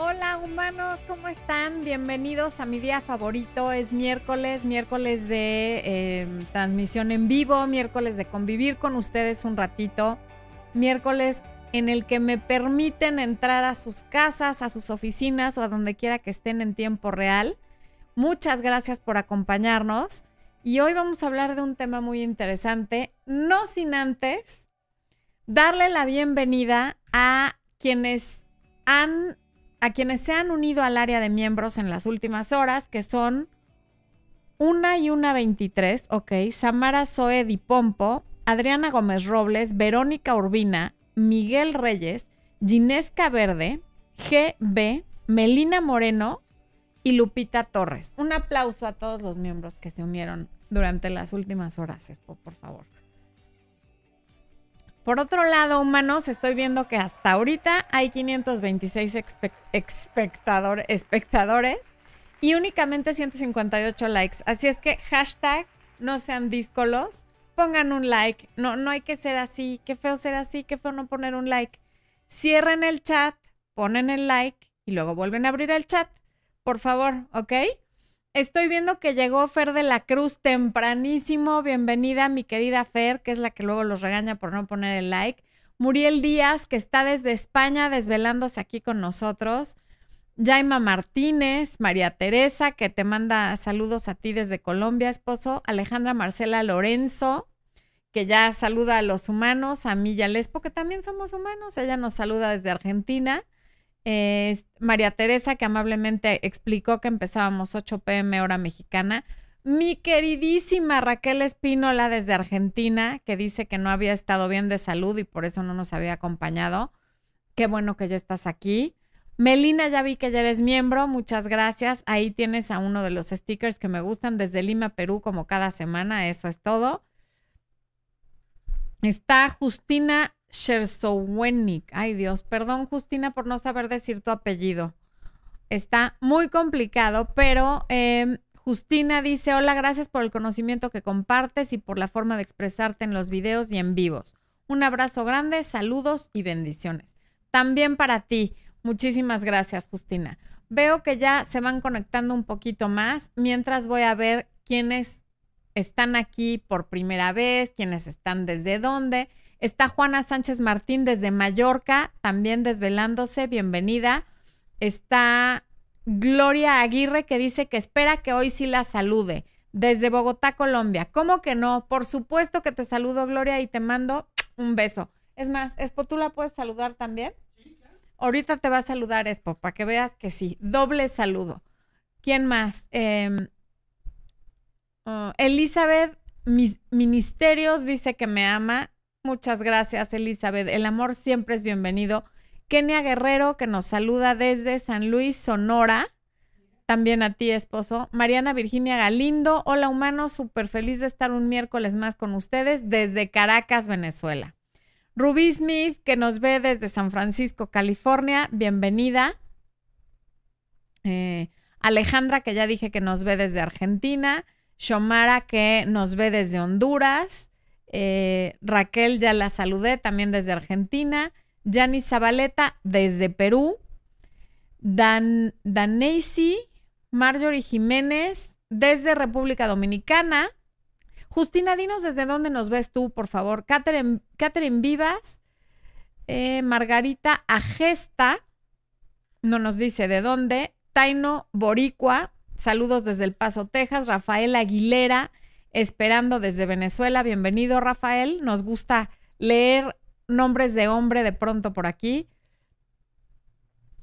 Hola humanos, ¿cómo están? Bienvenidos a mi día favorito. Es miércoles, miércoles de em, transmisión en vivo, miércoles de convivir con ustedes un ratito, miércoles en el que me permiten entrar a sus casas, a sus oficinas o a donde quiera que estén en tiempo real. Muchas gracias por acompañarnos y hoy vamos a hablar de un tema muy interesante, no sin antes darle la bienvenida a quienes han a quienes se han unido al área de miembros en las últimas horas, que son una y una 23, ok, Samara Zoe Pompo, Adriana Gómez Robles, Verónica Urbina, Miguel Reyes, Ginesca Verde, GB, Melina Moreno y Lupita Torres. Un aplauso a todos los miembros que se unieron durante las últimas horas, por favor. Por otro lado, humanos, estoy viendo que hasta ahorita hay 526 espectadores y únicamente 158 likes. Así es que hashtag no sean díscolos, pongan un like. No, no hay que ser así. Qué feo ser así, qué feo no poner un like. Cierren el chat, ponen el like y luego vuelven a abrir el chat. Por favor, ¿ok? Estoy viendo que llegó Fer de la Cruz tempranísimo. Bienvenida, mi querida Fer, que es la que luego los regaña por no poner el like. Muriel Díaz, que está desde España desvelándose aquí con nosotros. Jaima Martínez, María Teresa, que te manda saludos a ti desde Colombia, esposo. Alejandra Marcela Lorenzo, que ya saluda a los humanos. A mí y a Lespo, que también somos humanos. Ella nos saluda desde Argentina. María Teresa, que amablemente explicó que empezábamos 8 pm hora mexicana. Mi queridísima Raquel Espínola desde Argentina, que dice que no había estado bien de salud y por eso no nos había acompañado. Qué bueno que ya estás aquí. Melina, ya vi que ya eres miembro, muchas gracias. Ahí tienes a uno de los stickers que me gustan desde Lima, Perú, como cada semana, eso es todo. Está Justina Shersowenik. Ay Dios, perdón Justina por no saber decir tu apellido. Está muy complicado, pero em, Justina dice, hola, gracias por el conocimiento que compartes y por la forma de expresarte en los videos y en vivos. Un abrazo grande, saludos y bendiciones. También para ti. Muchísimas gracias, Justina. Veo que ya se van conectando un poquito más, mientras voy a ver quiénes están aquí por primera vez, quiénes están desde dónde. Está Juana Sánchez Martín desde Mallorca, también desvelándose, bienvenida. Está Gloria Aguirre que dice que espera que hoy sí la salude desde Bogotá, Colombia. ¿Cómo que no? Por supuesto que te saludo, Gloria, y te mando un beso. Es más, Espo, ¿tú la puedes saludar también? Ahorita te va a saludar, Espo, para que veas que sí. Doble saludo. ¿Quién más? Em, oh, Elizabeth Ministerios dice que me ama. Muchas gracias, Elizabeth. El amor siempre es bienvenido. Kenia Guerrero, que nos saluda desde San Luis, Sonora. También a ti, esposo. Mariana Virginia Galindo. Hola, humanos. Súper feliz de estar un miércoles más con ustedes desde Caracas, Venezuela. Ruby Smith, que nos ve desde San Francisco, California. Bienvenida. Eh, Alejandra, que ya dije que nos ve desde Argentina. Shomara, que nos ve desde Honduras. Eh, Raquel ya la saludé también desde Argentina. Yanis Zabaleta desde Perú. Dan, Danesi, Marjorie Jiménez desde República Dominicana. Justina, dinos desde dónde nos ves tú, por favor. Catherine, Catherine Vivas, eh, Margarita Agesta, no nos dice de dónde. Taino Boricua, saludos desde El Paso, Texas. Rafael Aguilera, esperando desde Venezuela. Bienvenido, Rafael. Nos gusta leer nombres de hombre de pronto por aquí.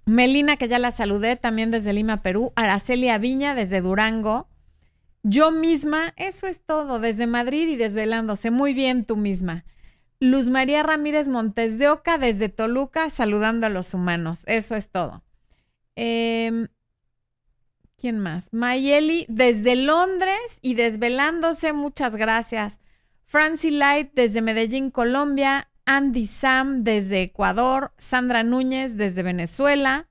Melina, que ya la saludé, también desde Lima, Perú. Aracelia Viña, desde Durango. Yo misma, eso es todo, desde Madrid y desvelándose. Muy bien tú misma. Luz María Ramírez Montes de Oca, desde Toluca, saludando a los humanos. Eso es todo. Eh, ¿Quién más? Mayeli desde Londres y desvelándose, muchas gracias. Francie Light desde Medellín, Colombia. Andy Sam desde Ecuador. Sandra Núñez desde Venezuela.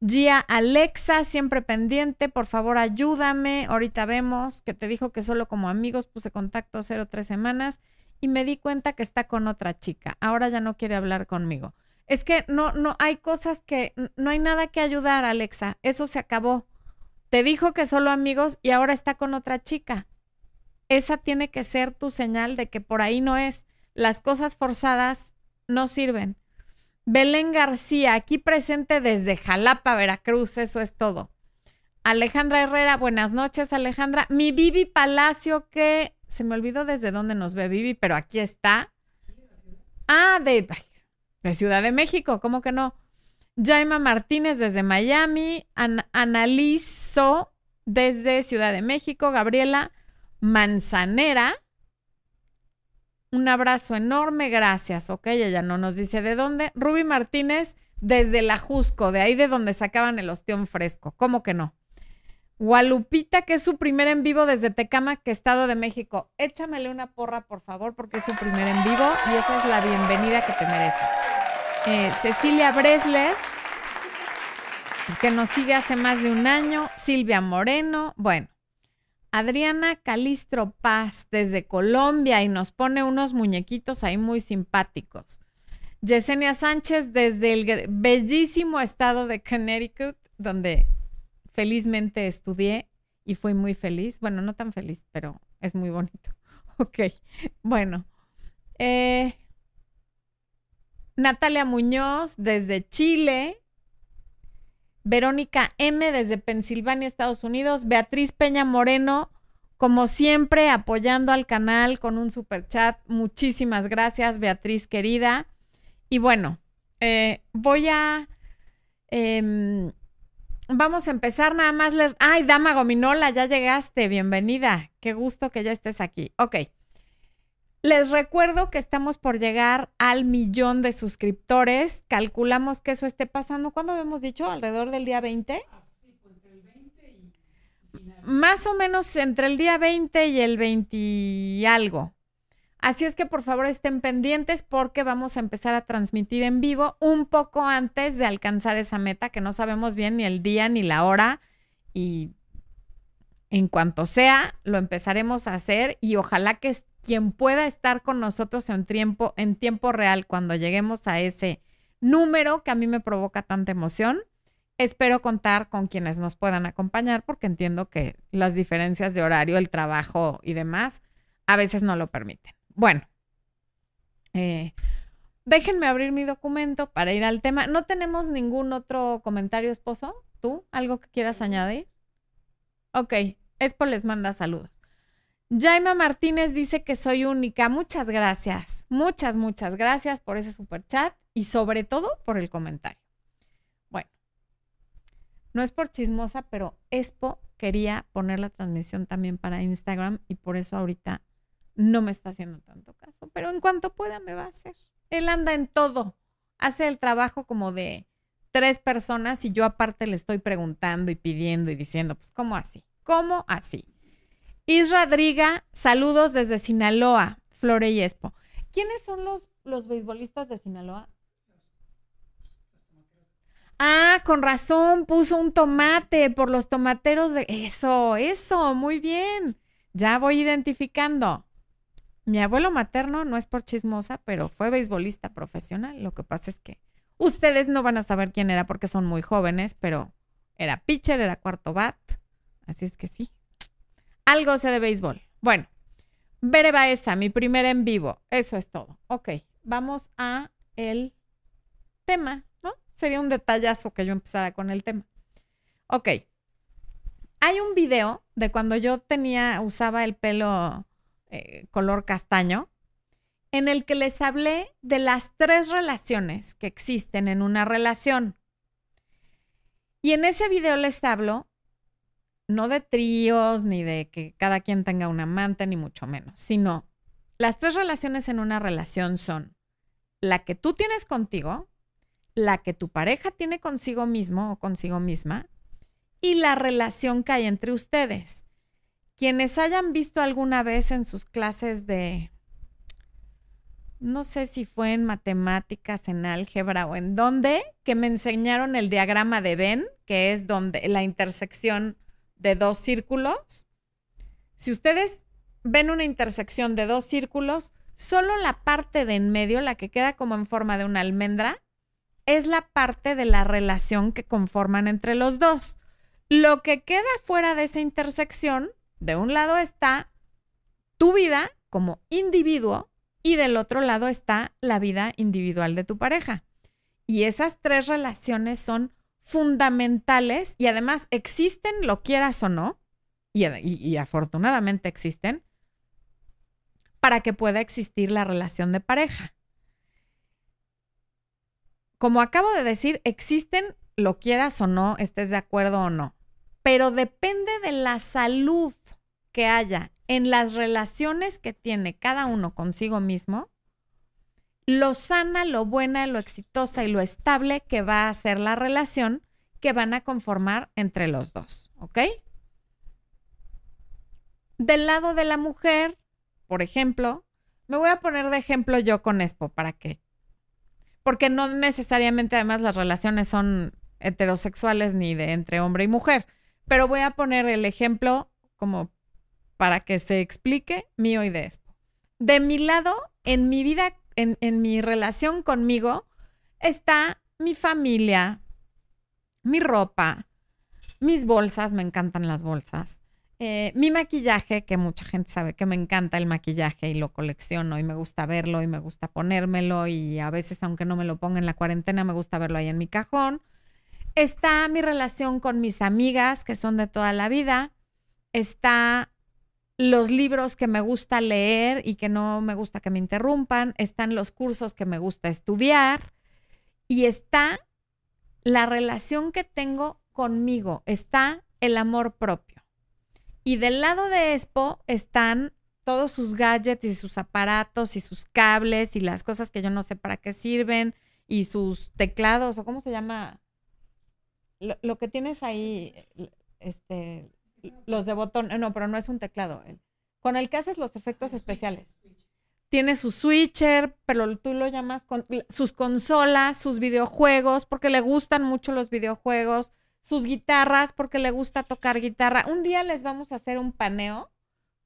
Gia Alexa, siempre pendiente, por favor ayúdame. Ahorita vemos que te dijo que solo como amigos puse contacto 03 semanas y me di cuenta que está con otra chica. Ahora ya no quiere hablar conmigo. Es que no, no, hay cosas que no hay nada que ayudar, Alexa. Eso se acabó. Te dijo que solo amigos y ahora está con otra chica. Esa tiene que ser tu señal de que por ahí no es. Las cosas forzadas no sirven. Belén García, aquí presente desde Jalapa, Veracruz, eso es todo. Alejandra Herrera, buenas noches, Alejandra. Mi Vivi Palacio, que se me olvidó desde dónde nos ve Vivi, pero aquí está. Ah, de, de Ciudad de México, ¿cómo que no? Jaima Martínez desde Miami, Analizo desde Ciudad de México, Gabriela Manzanera. Un abrazo enorme, gracias. Ok, ella no nos dice de dónde. Ruby Martínez desde la Jusco, de ahí de donde sacaban el ostión fresco. ¿Cómo que no? Gualupita, que es su primer en vivo desde Tecama, que Estado de México. Échamele una porra, por favor, porque es su primer en vivo y esa es la bienvenida que te mereces. Eh, Cecilia Bresler, que nos sigue hace más de un año. Silvia Moreno, bueno. Adriana Calistro Paz desde Colombia y nos pone unos muñequitos ahí muy simpáticos. Yesenia Sánchez desde el bellísimo estado de Connecticut, donde felizmente estudié y fui muy feliz. Bueno, no tan feliz, pero es muy bonito. Ok, bueno. Eh, Natalia Muñoz desde Chile. Verónica M desde Pensilvania, Estados Unidos. Beatriz Peña Moreno, como siempre, apoyando al canal con un super chat. Muchísimas gracias, Beatriz querida. Y bueno, eh, voy a em, vamos a empezar nada más. Les... Ay, Dama Gominola, ya llegaste, bienvenida. Qué gusto que ya estés aquí. Ok. Les recuerdo que estamos por llegar al millón de suscriptores. Calculamos que eso esté pasando. ¿Cuándo habíamos dicho? ¿Alrededor del día 20? Más o menos entre el día 20 y el 20 y algo. Así es que por favor estén pendientes porque vamos a empezar a transmitir en vivo un poco antes de alcanzar esa meta, que no sabemos bien ni el día ni la hora. Y en cuanto sea, lo empezaremos a hacer y ojalá que quien pueda estar con nosotros en tiempo, en tiempo real cuando lleguemos a ese número que a mí me provoca tanta emoción. Espero contar con quienes nos puedan acompañar porque entiendo que las diferencias de horario, el trabajo y demás a veces no lo permiten. Bueno, eh, déjenme abrir mi documento para ir al tema. ¿No tenemos ningún otro comentario, esposo? ¿Tú? ¿Algo que quieras añadir? Ok, Espo les manda saludos. Jaima Martínez dice que soy única. Muchas gracias. Muchas, muchas gracias por ese super chat y sobre todo por el comentario. Bueno, no es por chismosa, pero Expo quería poner la transmisión también para Instagram y por eso ahorita no me está haciendo tanto caso, pero en cuanto pueda me va a hacer. Él anda en todo, hace el trabajo como de tres personas y yo aparte le estoy preguntando y pidiendo y diciendo, pues, ¿cómo así? ¿Cómo así? Isra Driga, saludos desde Sinaloa, Flore y Expo. ¿Quiénes son los, los beisbolistas de Sinaloa? Ah, con razón, puso un tomate por los tomateros de... Eso, eso, muy bien. Ya voy identificando. Mi abuelo materno no es por chismosa, pero fue beisbolista profesional. Lo que pasa es que ustedes no van a saber quién era porque son muy jóvenes, pero era pitcher, era cuarto bat. Así es que sí. Algo sé de béisbol. Bueno, Bere esa, mi primer en vivo. Eso es todo. Ok, vamos a el tema, ¿no? Sería un detallazo que yo empezara con el tema. Ok. Hay un video de cuando yo tenía, usaba el pelo eh, color castaño, en el que les hablé de las tres relaciones que existen en una relación. Y en ese video les hablo no de tríos, ni de que cada quien tenga un amante, ni mucho menos, sino las tres relaciones en una relación son la que tú tienes contigo, la que tu pareja tiene consigo mismo o consigo misma, y la relación que hay entre ustedes. Quienes hayan visto alguna vez en sus clases de, no sé si fue en matemáticas, en álgebra o en dónde, que me enseñaron el diagrama de Venn, que es donde la intersección de dos círculos. Si ustedes ven una intersección de dos círculos, solo la parte de en medio, la que queda como en forma de una almendra, es la parte de la relación que conforman entre los dos. Lo que queda fuera de esa intersección, de un lado está tu vida como individuo y del otro lado está la vida individual de tu pareja. Y esas tres relaciones son fundamentales y además existen, lo quieras o no, y, afortunadamente existen, para que pueda existir la relación de pareja. Como acabo de decir, existen, lo quieras o no, estés de acuerdo o no, pero depende de la salud que haya en las relaciones que tiene cada uno consigo mismo, lo sana, lo buena, lo exitosa y lo estable que va a ser la relación que van a conformar entre los dos, ¿ok? Del lado de la mujer, por ejemplo, me voy a poner de ejemplo yo con Expo para que, porque no necesariamente además las relaciones son heterosexuales ni de entre hombre y mujer, pero voy a poner el ejemplo como para que se explique mío y de Expo. De mi lado, en mi vida, en, mi relación conmigo, está mi familia, mi ropa, mis bolsas, me encantan las bolsas, eh, mi maquillaje, que mucha gente sabe que me encanta el maquillaje y lo colecciono y me gusta verlo y me gusta ponérmelo y a veces aunque no me lo ponga en la cuarentena me gusta verlo ahí en mi cajón. Está mi relación con mis amigas que son de toda la vida. Está los libros que me gusta leer y que no me gusta que me interrumpan. Están los cursos que me gusta estudiar. Y está la relación que tengo conmigo. Está el amor propio. Y del lado de Expo están todos sus gadgets y sus aparatos y sus cables y las cosas que yo no sé para qué sirven y sus teclados o cómo se llama lo, que tienes ahí, este, los de botón, no, pero no es un teclado, con el que haces los efectos especiales. Tiene su switcher, pero tú lo llamas con sus consolas, sus videojuegos, porque le gustan mucho los videojuegos, sus guitarras porque le gusta tocar guitarra. Un día les vamos a hacer un paneo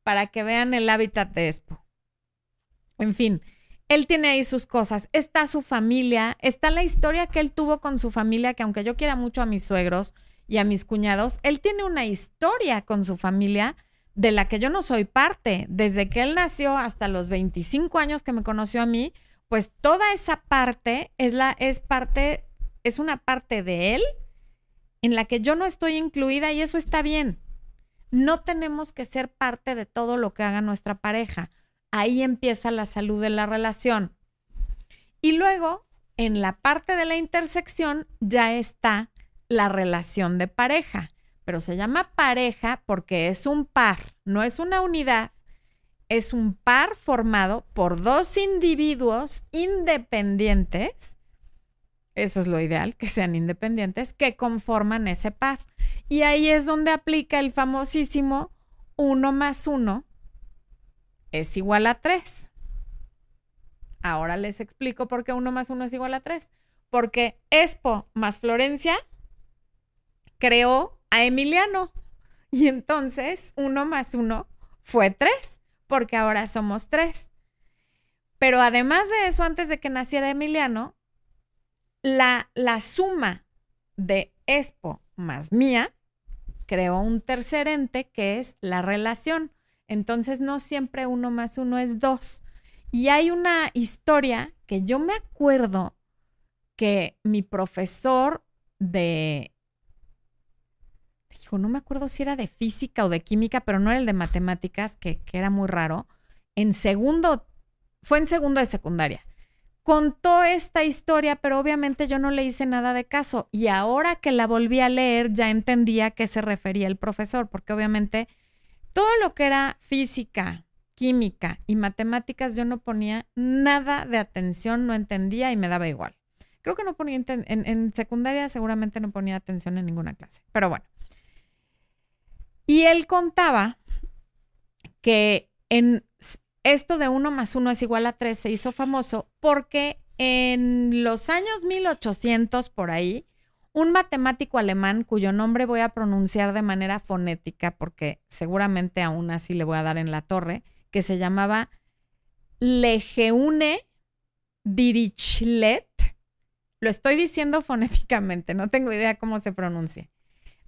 para que vean el hábitat de Expo. En fin, él tiene ahí sus cosas. Está su familia, está la historia que él tuvo con su familia, que aunque yo quiera mucho a mis suegros y a mis cuñados, él tiene una historia con su familia de la que yo no soy parte. Desde que él nació hasta los 25 años que me conoció a mí, pues toda esa parte es la es parte es una parte de él en la que yo no estoy incluida y eso está bien. No tenemos que ser parte de todo lo que haga nuestra pareja. Ahí empieza la salud de la relación. Y luego, en la parte de la intersección, ya está la relación de pareja. Pero se llama pareja porque es un par, no es una unidad. Es un par formado por dos individuos independientes eso es lo ideal, que sean independientes, que conforman ese par. Y ahí es donde aplica el famosísimo 1 más 1 es igual a 3. Ahora les explico por qué 1 más 1 es igual a 3. Porque Expo más Florencia creó a Emiliano. Y entonces 1 más 1 fue 3, porque ahora somos 3. Pero además de eso, antes de que naciera Emiliano, la, la suma de Expo más mía creó un tercer ente que es la relación. Entonces no siempre uno más uno es dos. Y hay una historia que yo me acuerdo que mi profesor de, dijo, no me acuerdo si era de física o de química, pero no era el de matemáticas, que, que era muy raro, en segundo, fue en segundo de secundaria contó esta historia, pero obviamente yo no le hice nada de caso. Y ahora que la volví a leer, ya entendía a qué se refería el profesor, porque obviamente todo lo que era física, química y matemáticas, yo no ponía nada de atención, no entendía y me daba igual. Creo que no ponía, en, en secundaria seguramente no ponía atención en ninguna clase, pero bueno. Y él contaba que en esto de 1 más 1 es igual a 3 se hizo famoso porque en los años 1800 por ahí, un matemático alemán cuyo nombre voy a pronunciar de manera fonética porque seguramente aún así le voy a dar en la torre, que se llamaba Lejeune Dirichlet, lo estoy diciendo fonéticamente, no tengo idea cómo se pronuncia.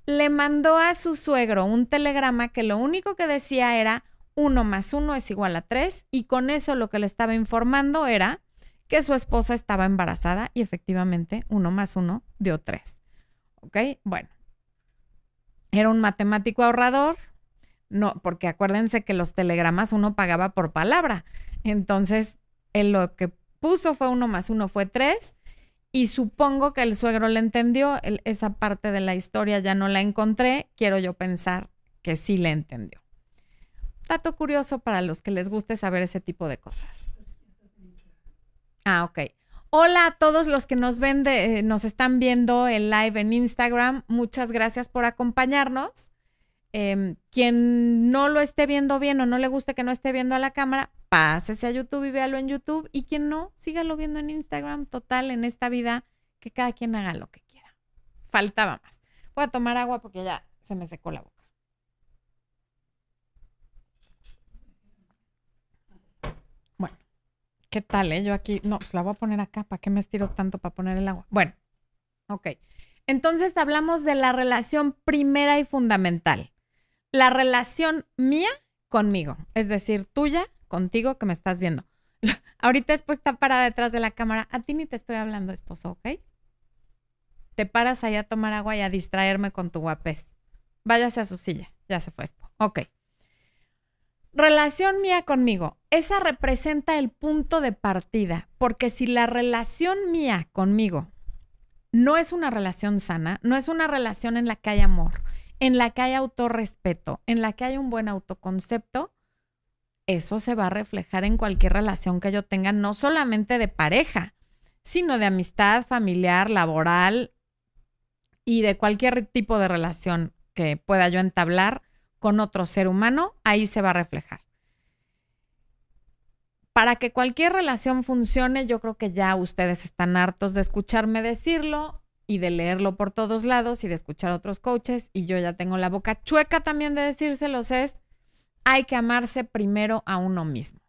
Le mandó a su suegro un telegrama que lo único que decía era 1 más 1 es igual a 3 y con eso lo que le estaba informando era que su esposa estaba embarazada y efectivamente 1 más 1 dio 3. ¿Ok? Bueno. Era un matemático ahorrador, no, porque acuérdense que los telegramas uno pagaba por palabra. Entonces, lo que puso fue 1 más 1 fue 3 y supongo que el suegro le entendió. esa parte de la historia ya no la encontré. Quiero yo pensar que sí le entendió. Dato curioso para los que les guste saber ese tipo de cosas. Ah, ok. Hola a todos los que nos ven, de, nos están viendo el live en Instagram. Muchas gracias por acompañarnos. Em, quien no lo esté viendo bien o no le guste que no esté viendo a la cámara, pásese a YouTube y véalo en YouTube. Y quien no, sígalo viendo en Instagram. Total, en esta vida, que cada quien haga lo que quiera. Faltaba más. Voy a tomar agua porque ya se me secó la boca. Bueno, ¿qué tal, eh? Yo aquí, no, pues la voy a poner acá. ¿Para qué me estiro tanto para poner el agua? Bueno, ok. Entonces hablamos de la relación primera y fundamental. La relación mía conmigo, es decir, tuya contigo que me estás viendo. Ahorita después está parada detrás de la cámara. A ti ni te estoy hablando, esposo, ¿ok? Te paras ahí a tomar agua y a distraerme con tu guapés. Váyase a su silla. Ya se fue, esposo. Ok. Relación mía conmigo. Esa representa el punto de partida, porque si la relación mía conmigo no es una relación sana, no es una relación en la que hay amor, en la que hay autorrespeto, en la que hay un buen autoconcepto, eso se va a reflejar en cualquier relación que yo tenga, no solamente de pareja, sino de amistad, familiar, laboral y de cualquier tipo de relación que pueda yo entablar con otro ser humano, ahí se va a reflejar. Para que cualquier relación funcione, yo creo que ya ustedes están hartos de escucharme decirlo y de leerlo por todos lados y de escuchar otros coaches y yo ya tengo la boca chueca también de decírselos es hay que amarse primero a uno mismo.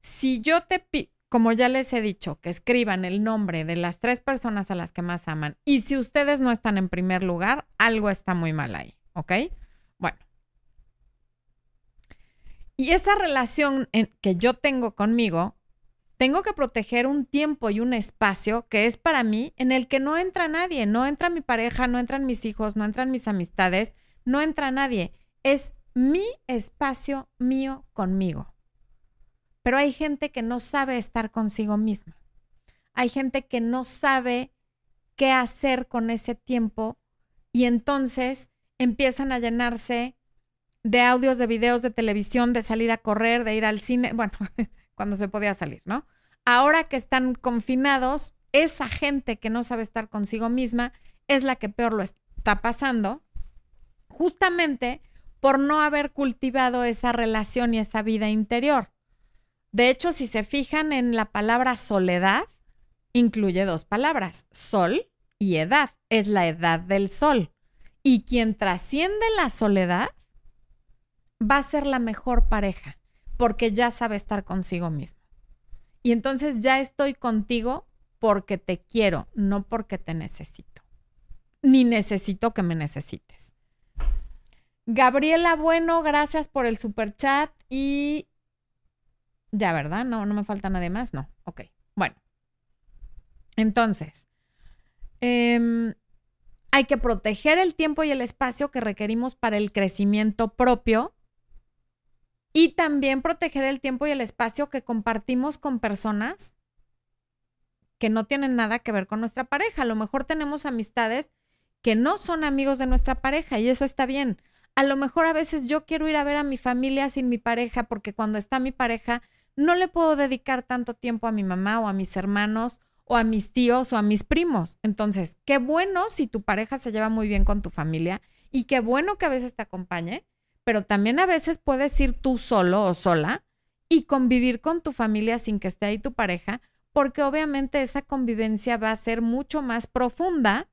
Si yo te pido, como ya les he dicho, que escriban el nombre de las tres personas a las que más aman y si ustedes no están en primer lugar, algo está muy mal ahí, ¿ok? Bueno. Y esa relación que yo tengo conmigo, tengo que proteger un tiempo y un espacio que es para mí en el que no entra nadie, no entra mi pareja, no entran mis hijos, no entran mis amistades, no entra nadie. Es mi espacio mío conmigo. Pero hay gente que no sabe estar consigo misma. Hay gente que no sabe qué hacer con ese tiempo y entonces empiezan a llenarse de audios, de videos, de televisión, de salir a correr, de ir al cine, bueno, cuando se podía salir, ¿no? Ahora que están confinados, esa gente que no sabe estar consigo misma es la que peor lo está pasando, justamente por no haber cultivado esa relación y esa vida interior. De hecho, si se fijan en la palabra soledad, incluye dos palabras, sol y edad. Es la edad del sol. Y quien trasciende la soledad va a ser la mejor pareja, porque ya sabe estar consigo mismo. Y entonces ya estoy contigo porque te quiero, no porque te necesito. Ni necesito que me necesites. Gabriela Bueno, gracias por el super chat y ya, ¿verdad? No, no me falta nada más. No, ok. Bueno, entonces, em, hay que proteger el tiempo y el espacio que requerimos para el crecimiento propio y también proteger el tiempo y el espacio que compartimos con personas que no tienen nada que ver con nuestra pareja. A lo mejor tenemos amistades que no son amigos de nuestra pareja y eso está bien a lo mejor a veces yo quiero ir a ver a mi familia sin mi pareja porque cuando está mi pareja no le puedo dedicar tanto tiempo a mi mamá o a mis hermanos o a mis tíos o a mis primos. Entonces, qué bueno si tu pareja se lleva muy bien con tu familia y qué bueno que a veces te acompañe, pero también a veces puedes ir tú solo o sola y convivir con tu familia sin que esté ahí tu pareja, porque obviamente esa convivencia va a ser mucho más profunda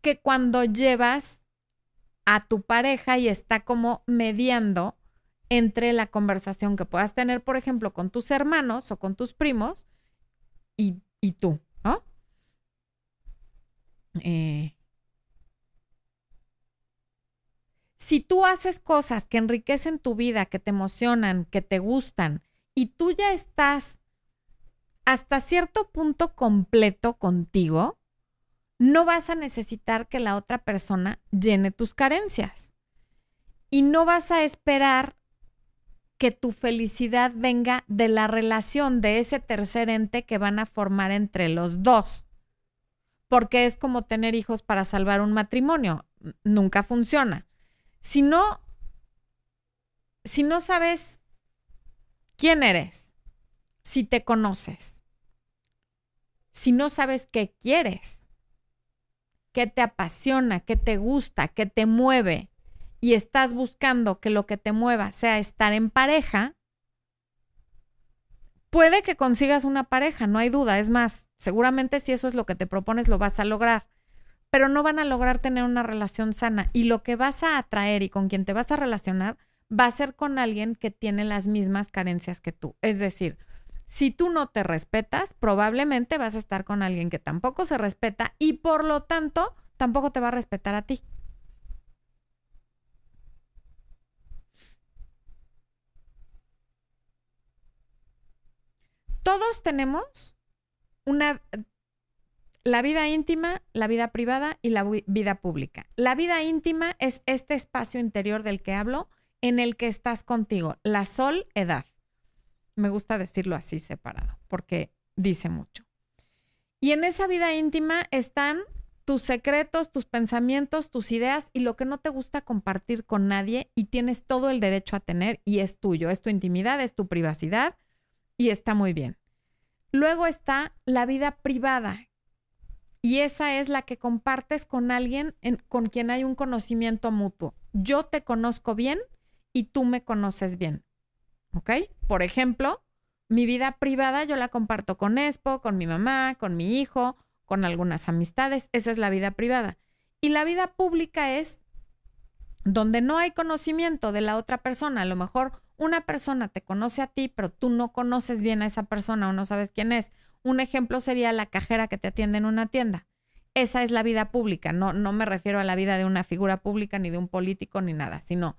que cuando llevas a tu pareja y está como mediando entre la conversación que puedas tener, por ejemplo, con tus hermanos o con tus primos y, y tú, ¿no? eh, si tú haces cosas que enriquecen tu vida, que te emocionan, que te gustan, y tú ya estás hasta cierto punto completo contigo, no vas a necesitar que la otra persona llene tus carencias. Y no vas a esperar que tu felicidad venga de la relación de ese tercer ente que van a formar entre los dos. Porque es como tener hijos para salvar un matrimonio. Nunca funciona. Si no, si no sabes quién eres, si te conoces, si no sabes qué quieres, qué te apasiona, qué te gusta, qué te mueve, y estás buscando que lo que te mueva sea estar en pareja, puede que consigas una pareja, no hay duda. Es más, seguramente si eso es lo que te propones, lo vas a lograr. Pero no van a lograr tener una relación sana. Y lo que vas a atraer y con quien te vas a relacionar va a ser con alguien que tiene las mismas carencias que tú. Es decir, si tú no te respetas, probablemente vas a estar con alguien que tampoco se respeta y por lo tanto tampoco te va a respetar a ti. todos tenemos una la vida íntima, la vida privada y la vida pública. La vida íntima es este espacio interior del que hablo en el que estás contigo, la sol edad. Me gusta decirlo así separado porque dice mucho. Y en esa vida íntima están tus secretos, tus pensamientos, tus ideas y lo que no te gusta compartir con nadie y tienes todo el derecho a tener y es tuyo, es tu intimidad, es tu privacidad y está muy bien. Luego está la vida privada y esa es la que compartes con alguien con quien hay un conocimiento mutuo. Yo te conozco bien y tú me conoces bien. ¿Ok? Por ejemplo, mi vida privada yo la comparto con Expo, con mi mamá, con mi hijo, con algunas amistades. Esa es la vida privada. Y la vida pública es donde no hay conocimiento de la otra persona. A lo mejor una persona te conoce a ti, pero tú no conoces bien a esa persona o no sabes quién es. Un ejemplo sería la cajera que te atiende en una tienda. Esa es la vida pública. No, no me refiero a la vida de una figura pública, ni de un político, ni nada, sino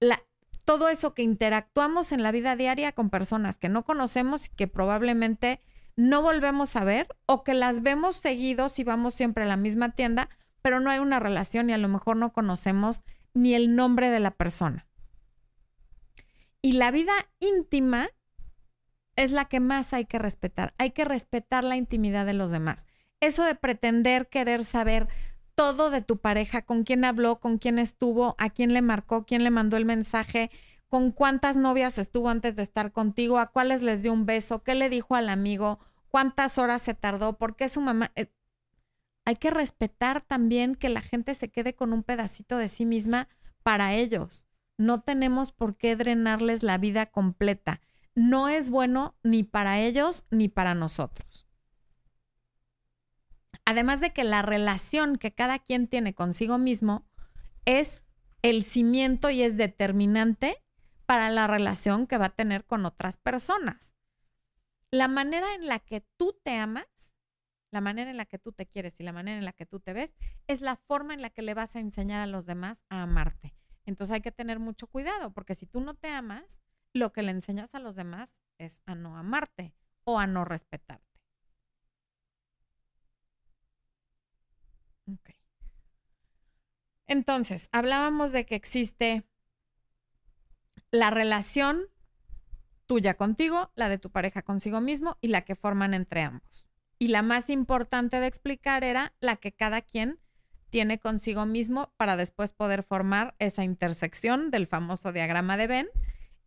la, todo eso que interactuamos en la vida diaria con personas que no conocemos y que probablemente no volvemos a ver o que las vemos seguidos y vamos siempre a la misma tienda, pero no hay una relación y a lo mejor no conocemos ni el nombre de la persona. Y la vida íntima es la que más hay que respetar. Hay que respetar la intimidad de los demás. Eso de pretender querer saber todo de tu pareja, con quién habló, con quién estuvo, a quién le marcó, quién le mandó el mensaje, con cuántas novias estuvo antes de estar contigo, a cuáles les dio un beso, qué le dijo al amigo, cuántas horas se tardó, por qué su mamá... Eh, hay que respetar también que la gente se quede con un pedacito de sí misma para ellos. No tenemos por qué drenarles la vida completa. No es bueno ni para ellos ni para nosotros. Además de que la relación que cada quien tiene consigo mismo es el cimiento y es determinante para la relación que va a tener con otras personas. La manera en la que tú te amas la manera en la que tú te quieres y la manera en la que tú te ves es la forma en la que le vas a enseñar a los demás a amarte. Entonces hay que tener mucho cuidado porque si tú no te amas, lo que le enseñas a los demás es a no amarte o a no respetarte. Ok. Entonces, hablábamos de que existe la relación tuya contigo, la de tu pareja consigo mismo y la que forman entre ambos. Y la más importante de explicar era la que cada quien tiene consigo mismo para después poder formar esa intersección del famoso diagrama de Venn,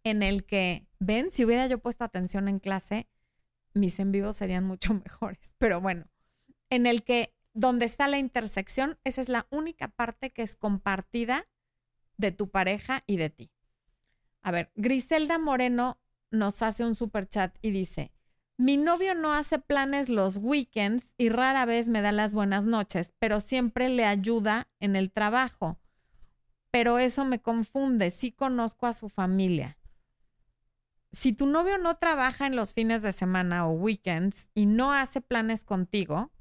en el que, ven, si hubiera yo puesto atención en clase, mis en vivo serían mucho mejores. Pero bueno, en el que donde está la intersección, esa es la única parte que es compartida de tu pareja y de ti. A ver, Griselda Moreno nos hace un super chat y dice, mi novio no hace planes los weekends y rara vez me da las buenas noches, pero siempre le ayuda en el trabajo. Pero eso me confunde, sí conozco a su familia. Si tu novio no trabaja en los fines de semana o weekends y no hace planes contigo,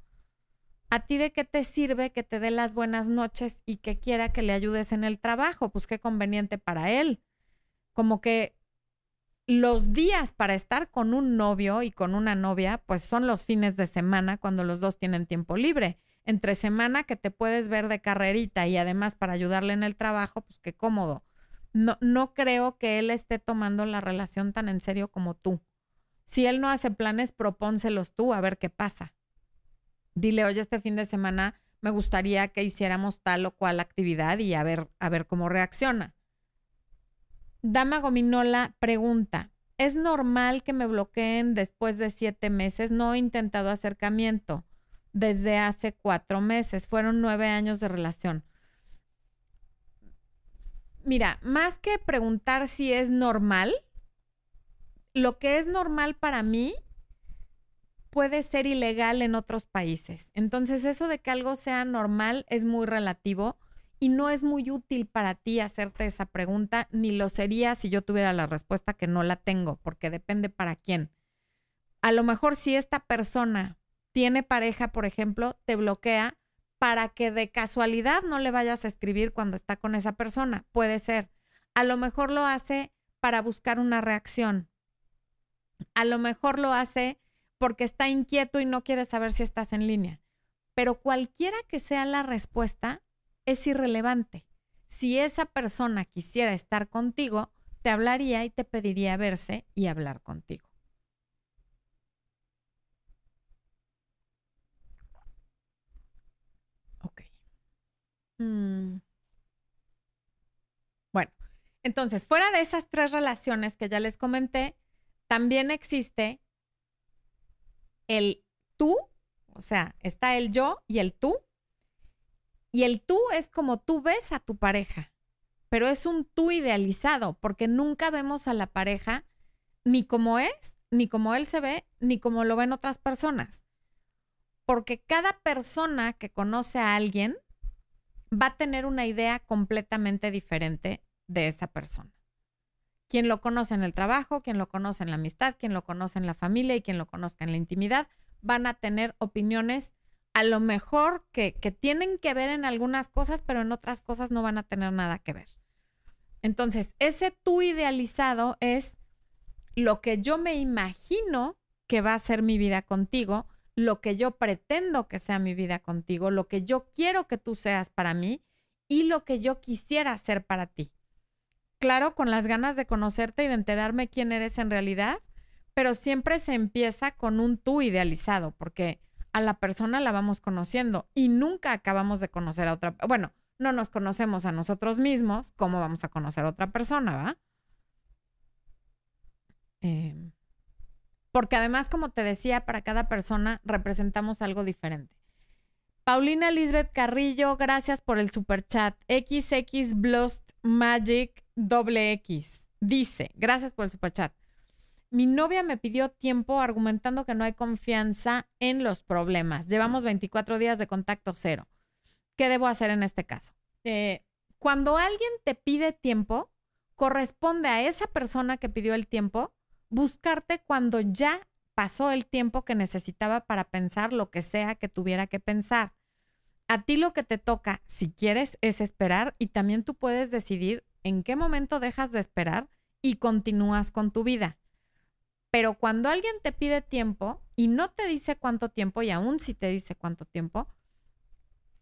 ¿a ti de qué te sirve que te dé las buenas noches y que quiera que le ayudes en el trabajo? Pues qué conveniente para él. Como que los días para estar con un novio y con una novia, pues son los fines de semana cuando los dos tienen tiempo libre. Entre semana que te puedes ver de carrerita y además para ayudarle en el trabajo, pues qué cómodo. No, no creo que él esté tomando la relación tan en serio como tú. Si él no hace planes, propónselos tú a ver qué pasa. Dile, oye, este fin de semana me gustaría que hiciéramos tal o cual actividad y a ver, a ver cómo reacciona. Dama Gominola pregunta, ¿es normal que me bloqueen después de siete meses? No he intentado acercamiento desde hace cuatro meses. Fueron nueve años de relación. Mira, más que preguntar si es normal, lo que es normal para mí puede ser ilegal en otros países. Entonces, eso de que algo sea normal es muy relativo y no es muy útil para ti hacerte esa pregunta, ni lo sería si yo tuviera la respuesta que no la tengo, porque depende para quién. A lo mejor si esta persona tiene pareja, por ejemplo, te bloquea para que de casualidad no le vayas a escribir cuando está con esa persona. Puede ser. A lo mejor lo hace para buscar una reacción. A lo mejor lo hace porque está inquieto y no quiere saber si estás en línea. Pero cualquiera que sea la respuesta, es irrelevante. Si esa persona quisiera estar contigo, te hablaría y te pediría verse y hablar contigo. Ok. Mm. Bueno, entonces, fuera de esas tres relaciones que ya les comenté, también existe el tú, o sea, está el yo y el tú. Y el tú es como tú ves a tu pareja, pero es un tú idealizado, porque nunca vemos a la pareja ni como es, ni como él se ve, ni como lo ven otras personas. Porque cada persona que conoce a alguien va a tener una idea completamente diferente de esa persona. Quien lo conoce en el trabajo, quien lo conoce en la amistad, quien lo conoce en la familia y quien lo conozca en la intimidad, van a tener opiniones a lo mejor que, que tienen que ver en algunas cosas, pero en otras cosas no van a tener nada que ver. Entonces, ese tú idealizado es lo que yo me imagino que va a ser mi vida contigo, lo que yo pretendo que sea mi vida contigo, lo que yo quiero que tú seas para mí y lo que yo quisiera ser para ti claro, con las ganas de conocerte y de enterarme quién eres en realidad, pero siempre se empieza con un tú idealizado, porque a la persona la vamos conociendo y nunca acabamos de conocer a otra. Bueno, no nos conocemos a nosotros mismos, ¿cómo vamos a conocer a otra persona, va? Em, porque además, como te decía, para cada persona representamos algo diferente. Paulina Lisbeth Carrillo, gracias por el super chat. XX Blust Magic. Dice, gracias por el superchat. Mi novia me pidió tiempo argumentando que no hay confianza en los problemas. Llevamos 24 días de contacto cero. ¿Qué debo hacer en este caso? Eh, cuando alguien te pide tiempo, corresponde a esa persona que pidió el tiempo buscarte cuando ya pasó el tiempo que necesitaba para pensar lo que sea que tuviera que pensar. A ti lo que te toca, si quieres, es esperar y también tú puedes decidir en qué momento dejas de esperar y continúas con tu vida. Pero cuando alguien te pide tiempo y no te dice cuánto tiempo, y aún si te dice cuánto tiempo,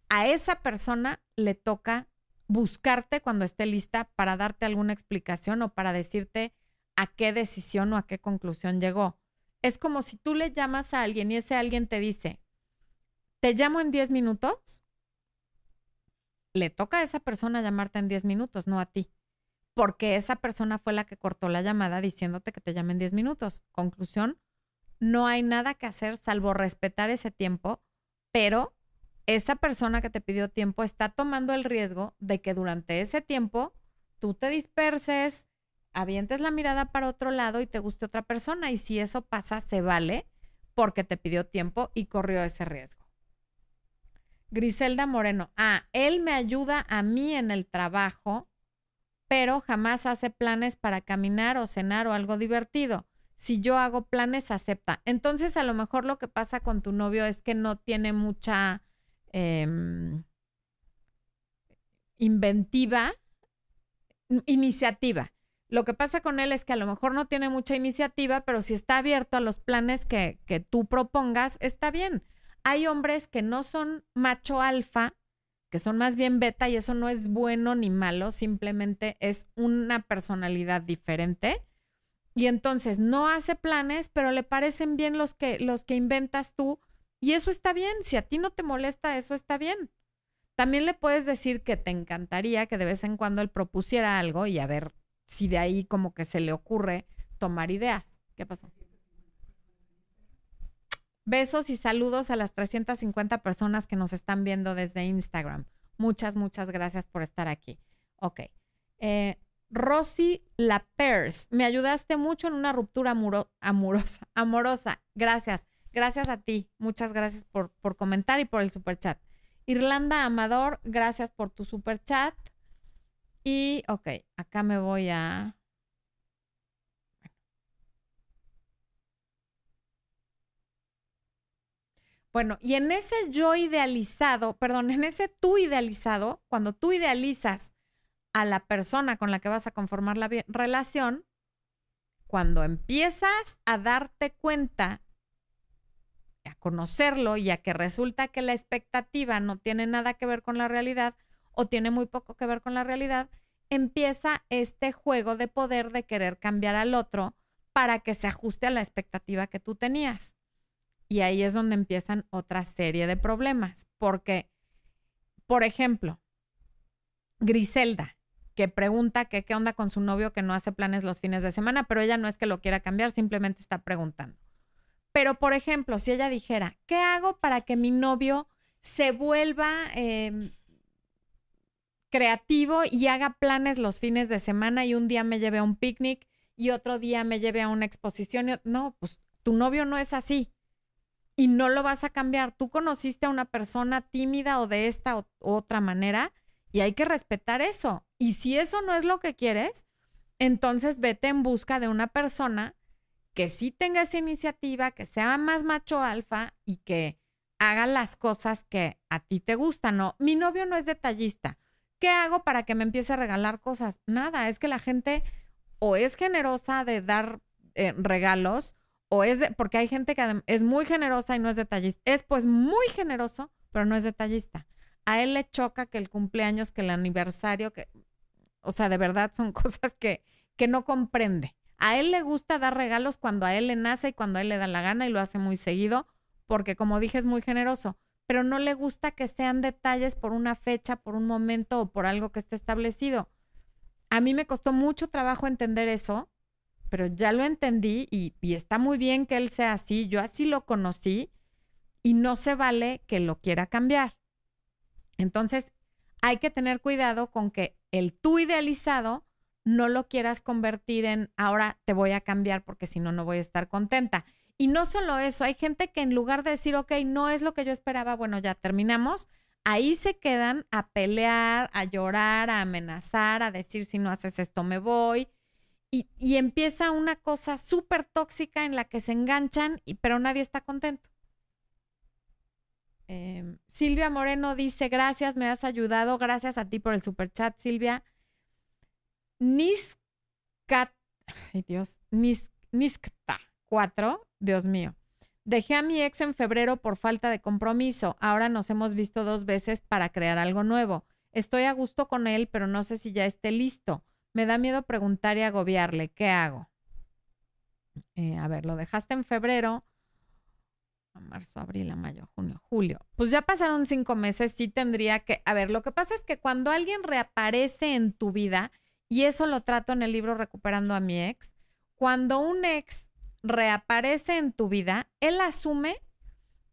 a esa persona le toca buscarte cuando esté lista para darte alguna explicación o para decirte a qué decisión o a qué conclusión llegó. Es como si tú le llamas a alguien y ese alguien te dice, te llamo en 10 minutos le toca a esa persona llamarte en 10 minutos, no a ti. Porque esa persona fue la que cortó la llamada diciéndote que te llamen 10 minutos. Conclusión, no hay nada que hacer salvo respetar ese tiempo, pero esa persona que te pidió tiempo está tomando el riesgo de que durante ese tiempo tú te disperses, avientes la mirada para otro lado y te guste otra persona. Y si eso pasa, se vale porque te pidió tiempo y corrió ese riesgo. Griselda Moreno. Ah, él me ayuda a mí en el trabajo, pero jamás hace planes para caminar o cenar o algo divertido. Si yo hago planes, acepta. Entonces, a lo mejor lo que pasa con tu novio es que no tiene mucha em, inventiva, iniciativa. Lo que pasa con él es que a lo mejor no tiene mucha iniciativa, pero si está abierto a los planes que, que tú propongas, está bien. Hay hombres que no son macho alfa, que son más bien beta y eso no es bueno ni malo, simplemente es una personalidad diferente. Y entonces no hace planes, pero le parecen bien los que, los que inventas tú y eso está bien. Si a ti no te molesta, eso está bien. También le puedes decir que te encantaría que de vez en cuando él propusiera algo y a ver si de ahí como que se le ocurre tomar ideas. ¿Qué pasó? Besos y saludos a las 350 personas que nos están viendo desde Instagram. Muchas, muchas gracias por estar aquí. Ok. Eh, Rosy Lapers, me ayudaste mucho en una ruptura amorosa. Amorosa. Gracias. Gracias a ti. Muchas gracias por, por comentar y por el super chat. Irlanda Amador, gracias por tu super chat. Y, ok, acá me voy a... Bueno, y en ese yo idealizado, perdón, en ese tú idealizado, cuando tú idealizas a la persona con la que vas a conformar la relación, cuando empiezas a darte cuenta, a conocerlo y a que resulta que la expectativa no tiene nada que ver con la realidad, o tiene muy poco que ver con la realidad, empieza este juego de poder de querer cambiar al otro para que se ajuste a la expectativa que tú tenías. Y ahí es donde empiezan otra serie de problemas, porque, por ejemplo, Griselda, que pregunta que qué onda con su novio que no hace planes los fines de semana, pero ella no es que lo quiera cambiar, simplemente está preguntando. Pero, por ejemplo, si ella dijera, ¿qué hago para que mi novio se vuelva em, creativo y haga planes los fines de semana y un día me lleve a un picnic y otro día me lleve a una exposición. No, pues tu novio no es así y no lo vas a cambiar. Tú conociste a una persona tímida o de esta u otra manera y hay que respetar eso. Y si eso no es lo que quieres, entonces vete en busca de una persona que sí tenga esa iniciativa, que sea más macho alfa y que haga las cosas que a ti te gustan. No, mi novio no es detallista. ¿Qué hago para que me empiece a regalar cosas? Nada, es que la gente o es generosa de dar eh, regalos o es de, porque hay gente que es muy generosa y no es detallista. Es pues muy generoso, pero no es detallista. A él le choca que el cumpleaños, que el aniversario, que, o sea, de verdad son cosas que, que no comprende. A él le gusta dar regalos cuando a él le nace y cuando a él le da la gana y lo hace muy seguido, porque como dije es muy generoso pero no le gusta que sean detalles por una fecha, por un momento o por algo que esté establecido. A mí me costó mucho trabajo entender eso, pero ya lo entendí y, está muy bien que él sea así. Yo así lo conocí y no se vale que lo quiera cambiar. Entonces, hay que tener cuidado con que el tú idealizado no lo quieras convertir en ahora te voy a cambiar porque si no, no voy a estar contenta. Y no solo eso, hay gente que en lugar de decir, ok, no es lo que yo esperaba, bueno, ya terminamos, ahí se quedan a pelear, a llorar, a amenazar, a decir, si no haces esto, me voy. Y, empieza una cosa súper tóxica en la que se enganchan, y, pero nadie está contento. Em, Silvia Moreno dice, gracias, me has ayudado, gracias a ti por el super chat, Silvia. Niscat, ay Dios, Nis, Niskta 4 Dios mío. Dejé a mi ex en febrero por falta de compromiso. Ahora nos hemos visto dos veces para crear algo nuevo. Estoy a gusto con él, pero no sé si ya esté listo. Me da miedo preguntar y agobiarle. ¿Qué hago? Eh, a ver, lo dejaste en febrero. marzo, abril, mayo, junio, julio. Pues ya pasaron cinco meses, sí tendría que... A ver, lo que pasa es que cuando alguien reaparece en tu vida, y eso lo trato en el libro Recuperando a mi ex, cuando un ex reaparece en tu vida, él asume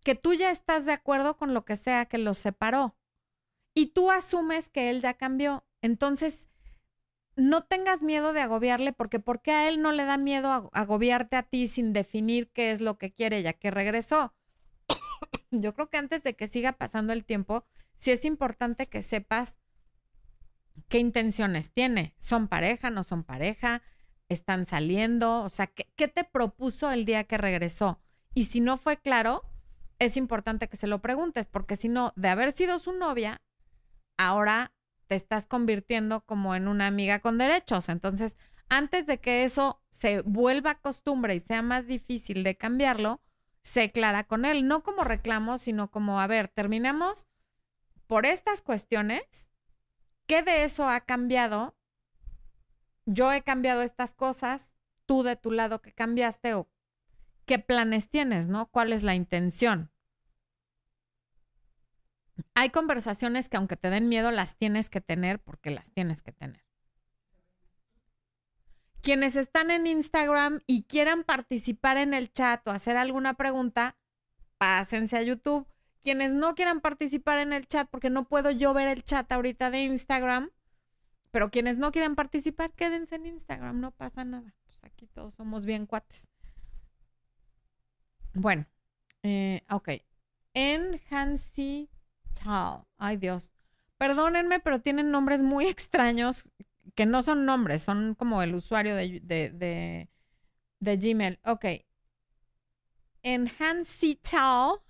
que tú ya estás de acuerdo con lo que sea que los separó. Y tú asumes que él ya cambió. Entonces, no tengas miedo de agobiarle porque porque a él no le da miedo agobiarte a ti sin definir qué es lo que quiere ya que regresó. Yo creo que antes de que siga pasando el tiempo, sí es importante que sepas qué intenciones tiene. ¿Son pareja? ¿No son pareja? están saliendo? O sea, ¿qué, te propuso el día que regresó? Y si no fue claro, es importante que se lo preguntes, porque si no, de haber sido su novia, ahora te estás convirtiendo como en una amiga con derechos. Entonces, antes de que eso se vuelva costumbre y sea más difícil de cambiarlo, se clara con él, no como reclamo, sino como, a ver, terminamos por estas cuestiones, ¿qué de eso ha cambiado? Yo he cambiado estas cosas, tú de tu lado que cambiaste o qué planes tienes, ¿no? ¿Cuál es la intención? Hay conversaciones que aunque te den miedo, las tienes que tener porque las tienes que tener. Quienes están en Instagram y quieran participar en el chat o hacer alguna pregunta, pásense a YouTube. Quienes no quieran participar en el chat, porque no puedo yo ver el chat ahorita de Instagram, pero quienes no quieran participar, quédense en Instagram, no pasa nada. Pues aquí todos somos bien cuates. Bueno, eh, ok. En Hansi Ay, Dios. Perdónenme, pero tienen nombres muy extraños que no son nombres, son como el usuario de, de, de, Gmail. Ok. En Hansi Tal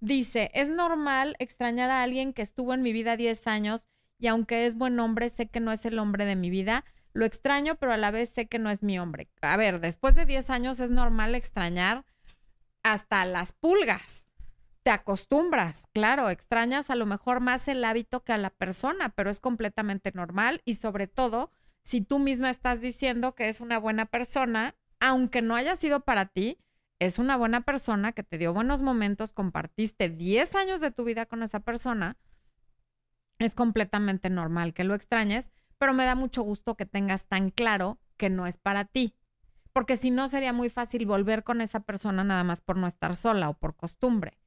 dice, es normal extrañar a alguien que estuvo en mi vida 10 años y aunque es buen hombre, sé que no es el hombre de mi vida. Lo extraño, pero a la vez sé que no es mi hombre. A ver, después de 10 años es normal extrañar hasta las pulgas. Te acostumbras, claro, extrañas a lo mejor más el hábito que a la persona, pero es completamente normal y sobre todo si tú misma estás diciendo que es una buena persona, aunque no haya sido para ti, es una buena persona que te dio buenos momentos, compartiste 10 años de tu vida con esa persona, es completamente normal que lo extrañes, pero me da mucho gusto que tengas tan claro que no es para ti porque si no sería muy fácil volver con esa persona nada más por no estar sola o por costumbre.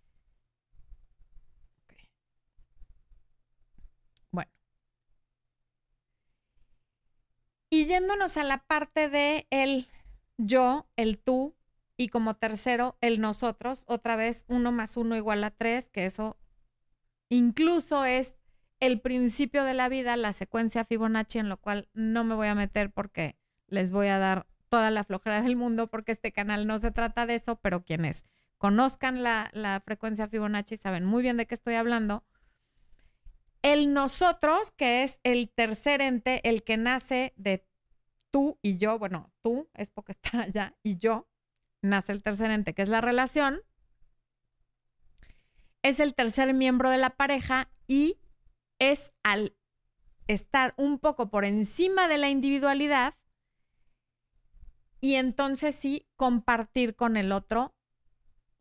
Bueno. Y yéndonos a la parte de el yo, el tú y como tercero el nosotros, otra vez uno más uno igual a tres, que eso incluso es el principio de la vida, la secuencia Fibonacci, en lo cual no me voy a meter porque les voy a dar toda la flojera del mundo porque este canal no se trata de eso, pero quienes conozcan la, la frecuencia Fibonacci saben muy bien de qué estoy hablando. El nosotros, que es el tercer ente, el que nace de tú y yo, bueno, tú es porque está allá y yo, nace el tercer ente, que es la relación, es el tercer miembro de la pareja y es al estar un poco por encima de la individualidad, y entonces sí compartir con el otro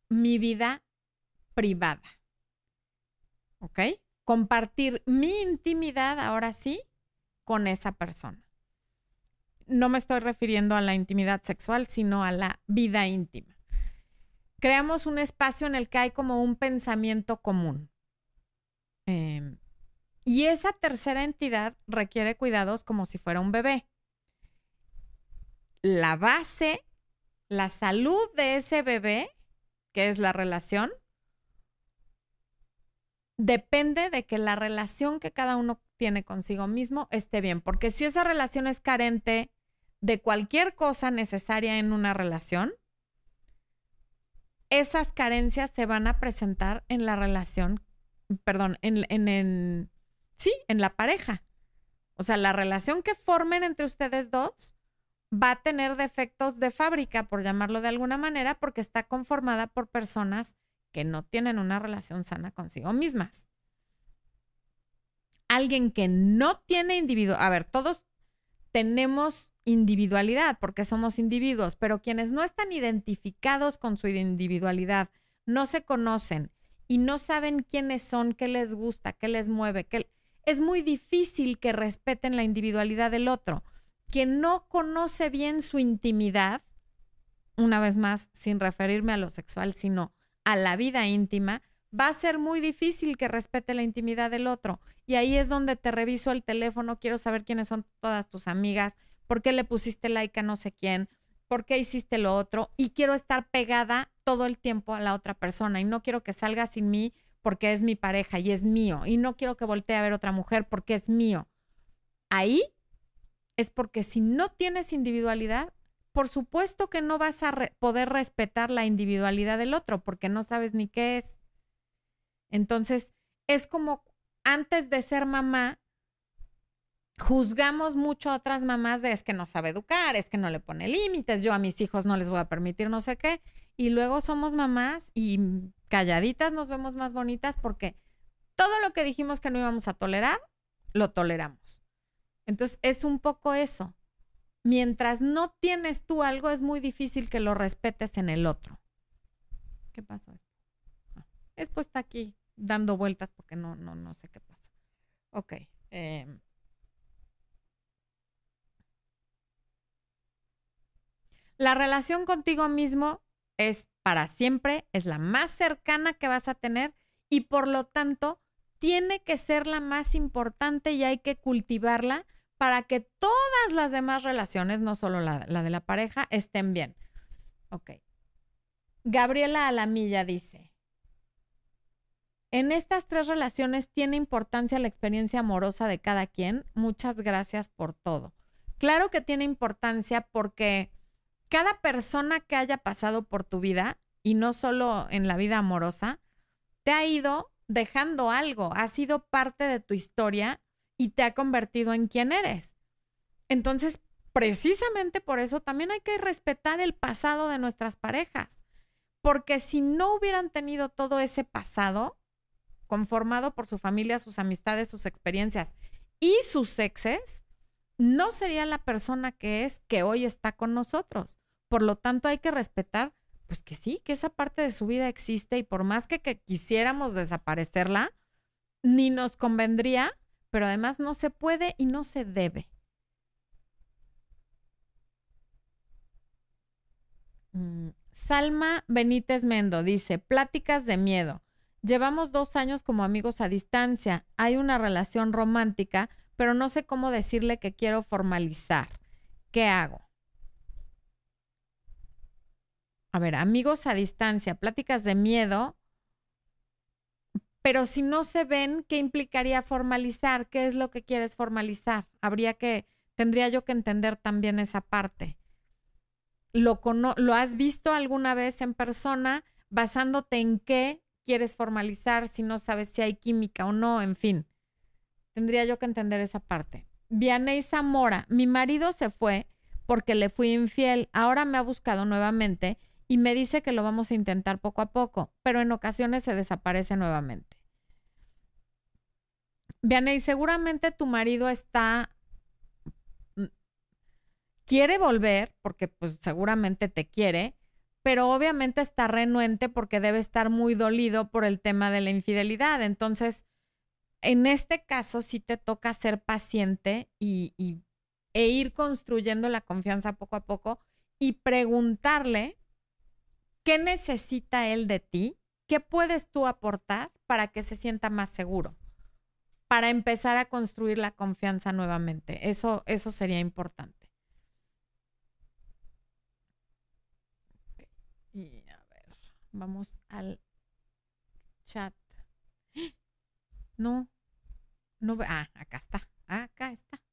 mi vida privada. ¿Ok? Compartir mi intimidad ahora sí con esa persona. No me estoy refiriendo a la intimidad sexual, sino a la vida íntima. Creamos un espacio en el que hay como un pensamiento común. Em, y esa tercera entidad requiere cuidados como si fuera un bebé la base, la salud de ese bebé, que es la relación, depende de que la relación que cada uno tiene consigo mismo esté bien, porque si esa relación es carente de cualquier cosa necesaria en una relación, esas carencias se van a presentar en la relación, perdón, en, en, sí, en la pareja. O sea, la relación que formen entre ustedes dos va a tener defectos de fábrica, por llamarlo de alguna manera, porque está conformada por personas que no tienen una relación sana consigo mismas. Alguien que no tiene individuo, a ver, todos tenemos individualidad porque somos individuos, pero quienes no están identificados con su individualidad, no se conocen y no saben quiénes son, qué les gusta, qué les mueve, qué... es muy difícil que respeten la individualidad del otro que no conoce bien su intimidad, una vez más, sin referirme a lo sexual, sino a la vida íntima, va a ser muy difícil que respete la intimidad del otro. Y ahí es donde te reviso el teléfono, quiero saber quiénes son todas tus amigas, por qué le pusiste like a no sé quién, por qué hiciste lo otro, y quiero estar pegada todo el tiempo a la otra persona y no quiero que salga sin mí porque es mi pareja y es mío, y no quiero que voltee a ver otra mujer porque es mío. Ahí es porque si no tienes individualidad, por supuesto que no vas a poder respetar la individualidad del otro porque no sabes ni qué es. Entonces, es como antes de ser mamá, juzgamos mucho a otras mamás de es que no sabe educar, es que no le pone límites, yo a mis hijos no les voy a permitir no sé qué. Y luego somos mamás y calladitas nos vemos más bonitas porque todo lo que dijimos que no íbamos a tolerar, lo toleramos. Entonces, es un poco eso mientras no tienes tú algo, es muy difícil que lo respetes en el otro. ¿Qué pasó? Ah, después está aquí dando vueltas porque no, no, no sé qué pasa. Ok. Em. la relación contigo mismo es para siempre, es la más cercana que vas a tener y por lo tanto tiene que ser la más importante y hay que cultivarla para que todas las demás relaciones, no solo la, de la pareja, estén bien. Ok. Gabriela Alamilla dice, en estas tres relaciones tiene importancia la experiencia amorosa de cada quien. Muchas gracias por todo. Claro que tiene importancia porque cada persona que haya pasado por tu vida, y no solo en la vida amorosa, te ha ido dejando algo, ha sido parte de tu historia y te ha convertido en quien eres. Entonces, precisamente por eso también hay que respetar el pasado de nuestras parejas, porque si no hubieran tenido todo ese pasado conformado por su familia, sus amistades, sus experiencias y sus exes, no sería la persona que es que hoy está con nosotros. Por lo tanto, hay que respetar, pues que sí, que esa parte de su vida existe y por más que, que quisiéramos desaparecerla, ni nos convendría pero además no se puede y no se debe. Mm, Salma Benítez Mendo dice, pláticas de miedo. Llevamos dos años como amigos a distancia. Hay una relación romántica, pero no sé cómo decirle que quiero formalizar. ¿Qué hago? A ver, amigos a distancia, pláticas de miedo pero si no se ven, ¿qué implicaría formalizar? ¿Qué es lo que quieres formalizar? Habría que, tendría yo que entender también esa parte. ¿Lo, ¿Lo has visto alguna vez en persona basándote en qué quieres formalizar si no sabes si hay química o no? En fin, tendría yo que entender esa parte. Vianey Zamora, mi marido se fue porque le fui infiel, ahora me ha buscado nuevamente y me dice que lo vamos a intentar poco a poco, pero en ocasiones se desaparece nuevamente. y seguramente tu marido está mm, quiere volver porque pues seguramente te quiere, pero obviamente está renuente porque debe estar muy dolido por el tema de la infidelidad. Entonces, en este caso sí te toca ser paciente y, e ir construyendo la confianza poco a poco y preguntarle ¿Qué necesita él de ti? ¿Qué puedes tú aportar para que se sienta más seguro? Para empezar a construir la confianza nuevamente. Eso, eso sería importante. Y a ver, vamos al chat. No, no, ah, acá está, acá está.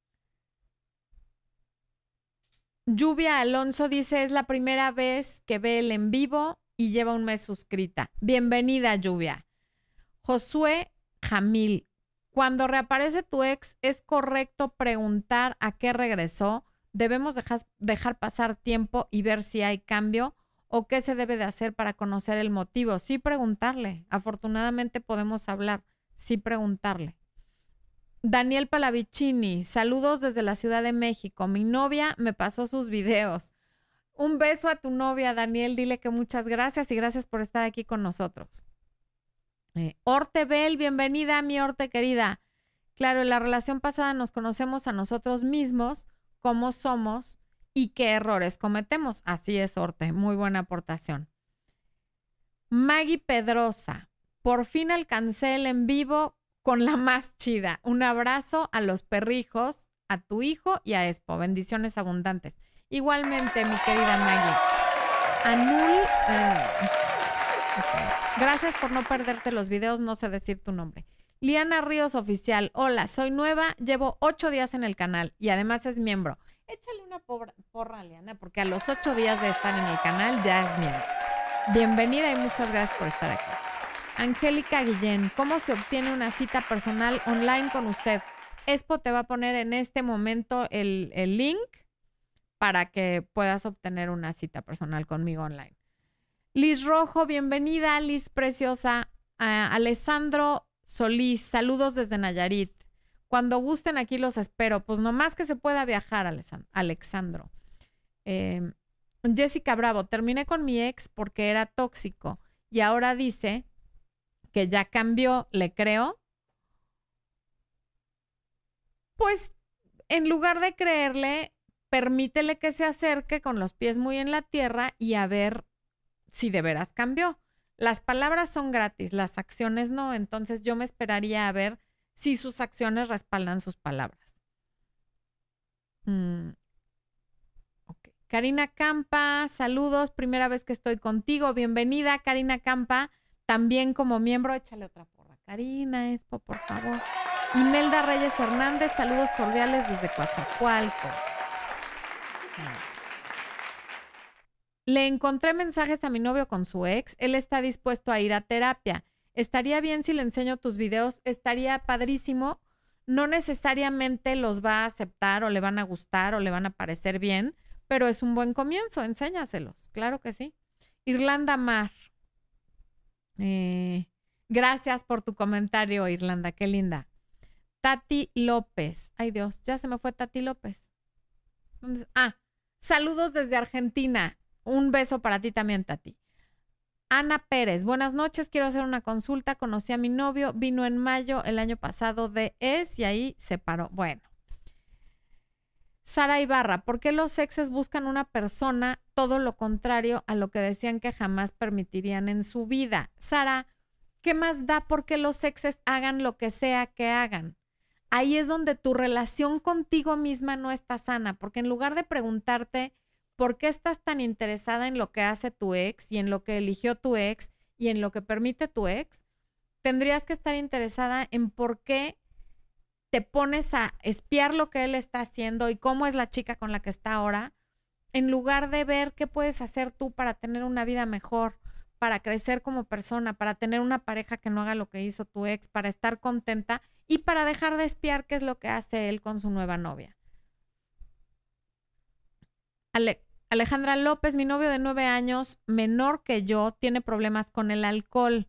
Lluvia Alonso dice, es la primera vez que ve el en vivo y lleva un mes suscrita. Bienvenida, Lluvia. Josué Jamil, cuando reaparece tu ex, ¿es correcto preguntar a qué regresó? ¿Debemos dejar, dejar pasar tiempo y ver si hay cambio? ¿O qué se debe de hacer para conocer el motivo? Sí preguntarle. Afortunadamente podemos hablar. Sí preguntarle. Daniel Palavicini, saludos desde la Ciudad de México. Mi novia me pasó sus videos. Un beso a tu novia, Daniel. Dile que muchas gracias y gracias por estar aquí con nosotros. Eh, Orte Bell, bienvenida, mi Orte querida. Claro, en la relación pasada nos conocemos a nosotros mismos, cómo somos y qué errores cometemos. Así es, Orte. Muy buena aportación. Maggie Pedrosa, por fin alcancé el en vivo con la más chida. Un abrazo a los perrijos, a tu hijo y a Expo. Bendiciones abundantes. Igualmente, mi querida Maggie. Anul. Eh, Gracias por no perderte los videos, no sé decir tu nombre. Liana Ríos Oficial. Hola, soy nueva, llevo ocho días en el canal y además es miembro. Échale una porra, porra, Liana, porque a los ocho días de estar en el canal ya es mía. Bienvenida y muchas gracias por estar aquí. Angélica Guillén, ¿cómo se obtiene una cita personal online con usted? Expo te va a poner en este momento el, el link para que puedas obtener una cita personal conmigo online. Liz Rojo, bienvenida, Liz Preciosa. Alessandro Solís, saludos desde Nayarit. Cuando gusten aquí los espero. Pues nomás que se pueda viajar, Alexandro. Em, Jessica Bravo, terminé con mi ex porque era tóxico y ahora dice que ya cambió, ¿le creo? Pues en lugar de creerle, permítele que se acerque con los pies muy en la tierra y a ver si de veras cambió. Las palabras son gratis, las acciones no, entonces yo me esperaría a ver si sus acciones respaldan sus palabras. Mm, Karina Campa, saludos, primera vez que estoy contigo, bienvenida Karina Campa, también como miembro, échale otra porra. Karina, Expo, por favor. Imelda Reyes Hernández, saludos cordiales desde Coatzacoalcos. Le encontré mensajes a mi novio con su ex. Él está dispuesto a ir a terapia. Estaría bien si le enseño tus videos. Estaría padrísimo. No necesariamente los va a aceptar o le van a gustar o le van a parecer bien, pero es un buen comienzo. Enséñaselos. Claro que sí. Irlanda Mar. Eh, gracias por tu comentario, Irlanda. Qué linda. Tati López. Ay Dios, ya se me fue Tati López. Ah, saludos desde Argentina. Un beso para ti también, Tati. Ana Pérez, buenas noches, quiero hacer una consulta. Conocí a mi novio, vino en mayo el año pasado de ES y ahí se paró. Bueno. Sara Ibarra, ¿por qué los exes buscan una persona todo lo contrario a lo que decían que jamás permitirían en su vida? Sara, ¿qué más da porque los exes hagan lo que sea que hagan? Ahí es donde tu relación contigo misma no está sana, porque en lugar de preguntarte, ¿por qué estás tan interesada en lo que hace tu ex y en lo que eligió tu ex y en lo que permite tu ex? Tendrías que estar interesada en por qué te pones a espiar lo que él está haciendo y cómo es la chica con la que está ahora, en lugar de ver qué puedes hacer tú para tener una vida mejor, para crecer como persona, para tener una pareja que no haga lo que hizo tu ex, para estar contenta y para dejar de espiar qué es lo que hace él con su nueva novia. Alejandra López, mi novio de nueve años, menor que yo, tiene problemas con el alcohol.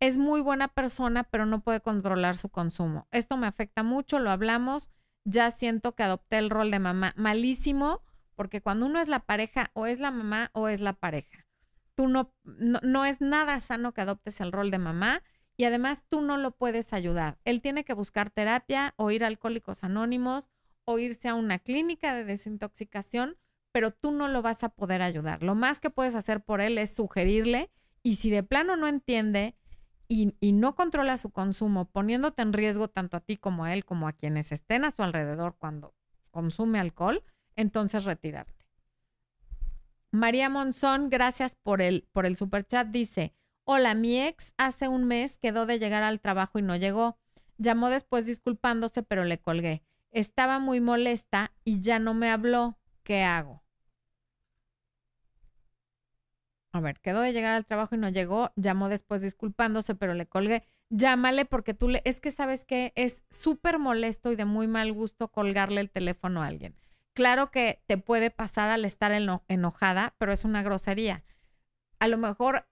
Es muy buena persona, pero no puede controlar su consumo. Esto me afecta mucho, lo hablamos. Ya siento que adopté el rol de mamá. Malísimo, porque cuando uno es la pareja, o es la mamá o es la pareja. Tú no, no, no es nada sano que adoptes el rol de mamá y además tú no lo puedes ayudar. Él tiene que buscar terapia o ir a Alcohólicos Anónimos o irse a una clínica de desintoxicación pero tú no lo vas a poder ayudar. Lo más que puedes hacer por él es sugerirle y si de plano no entiende y, no controla su consumo, poniéndote en riesgo tanto a ti como a él, como a quienes estén a su alrededor cuando consume alcohol, entonces retirarte. María Monzón, gracias por el, por el super chat, dice, hola, mi ex hace un mes quedó de llegar al trabajo y no llegó. Llamó después disculpándose, pero le colgué. Estaba muy molesta y ya no me habló. ¿Qué hago? A ver, quedó de llegar al trabajo y no llegó, llamó después disculpándose, pero le colgué. Llámale porque tú le, es que sabes que es súper molesto y de muy mal gusto colgarle el teléfono a alguien. Claro que te puede pasar al estar enojada, pero es una grosería. A lo mejor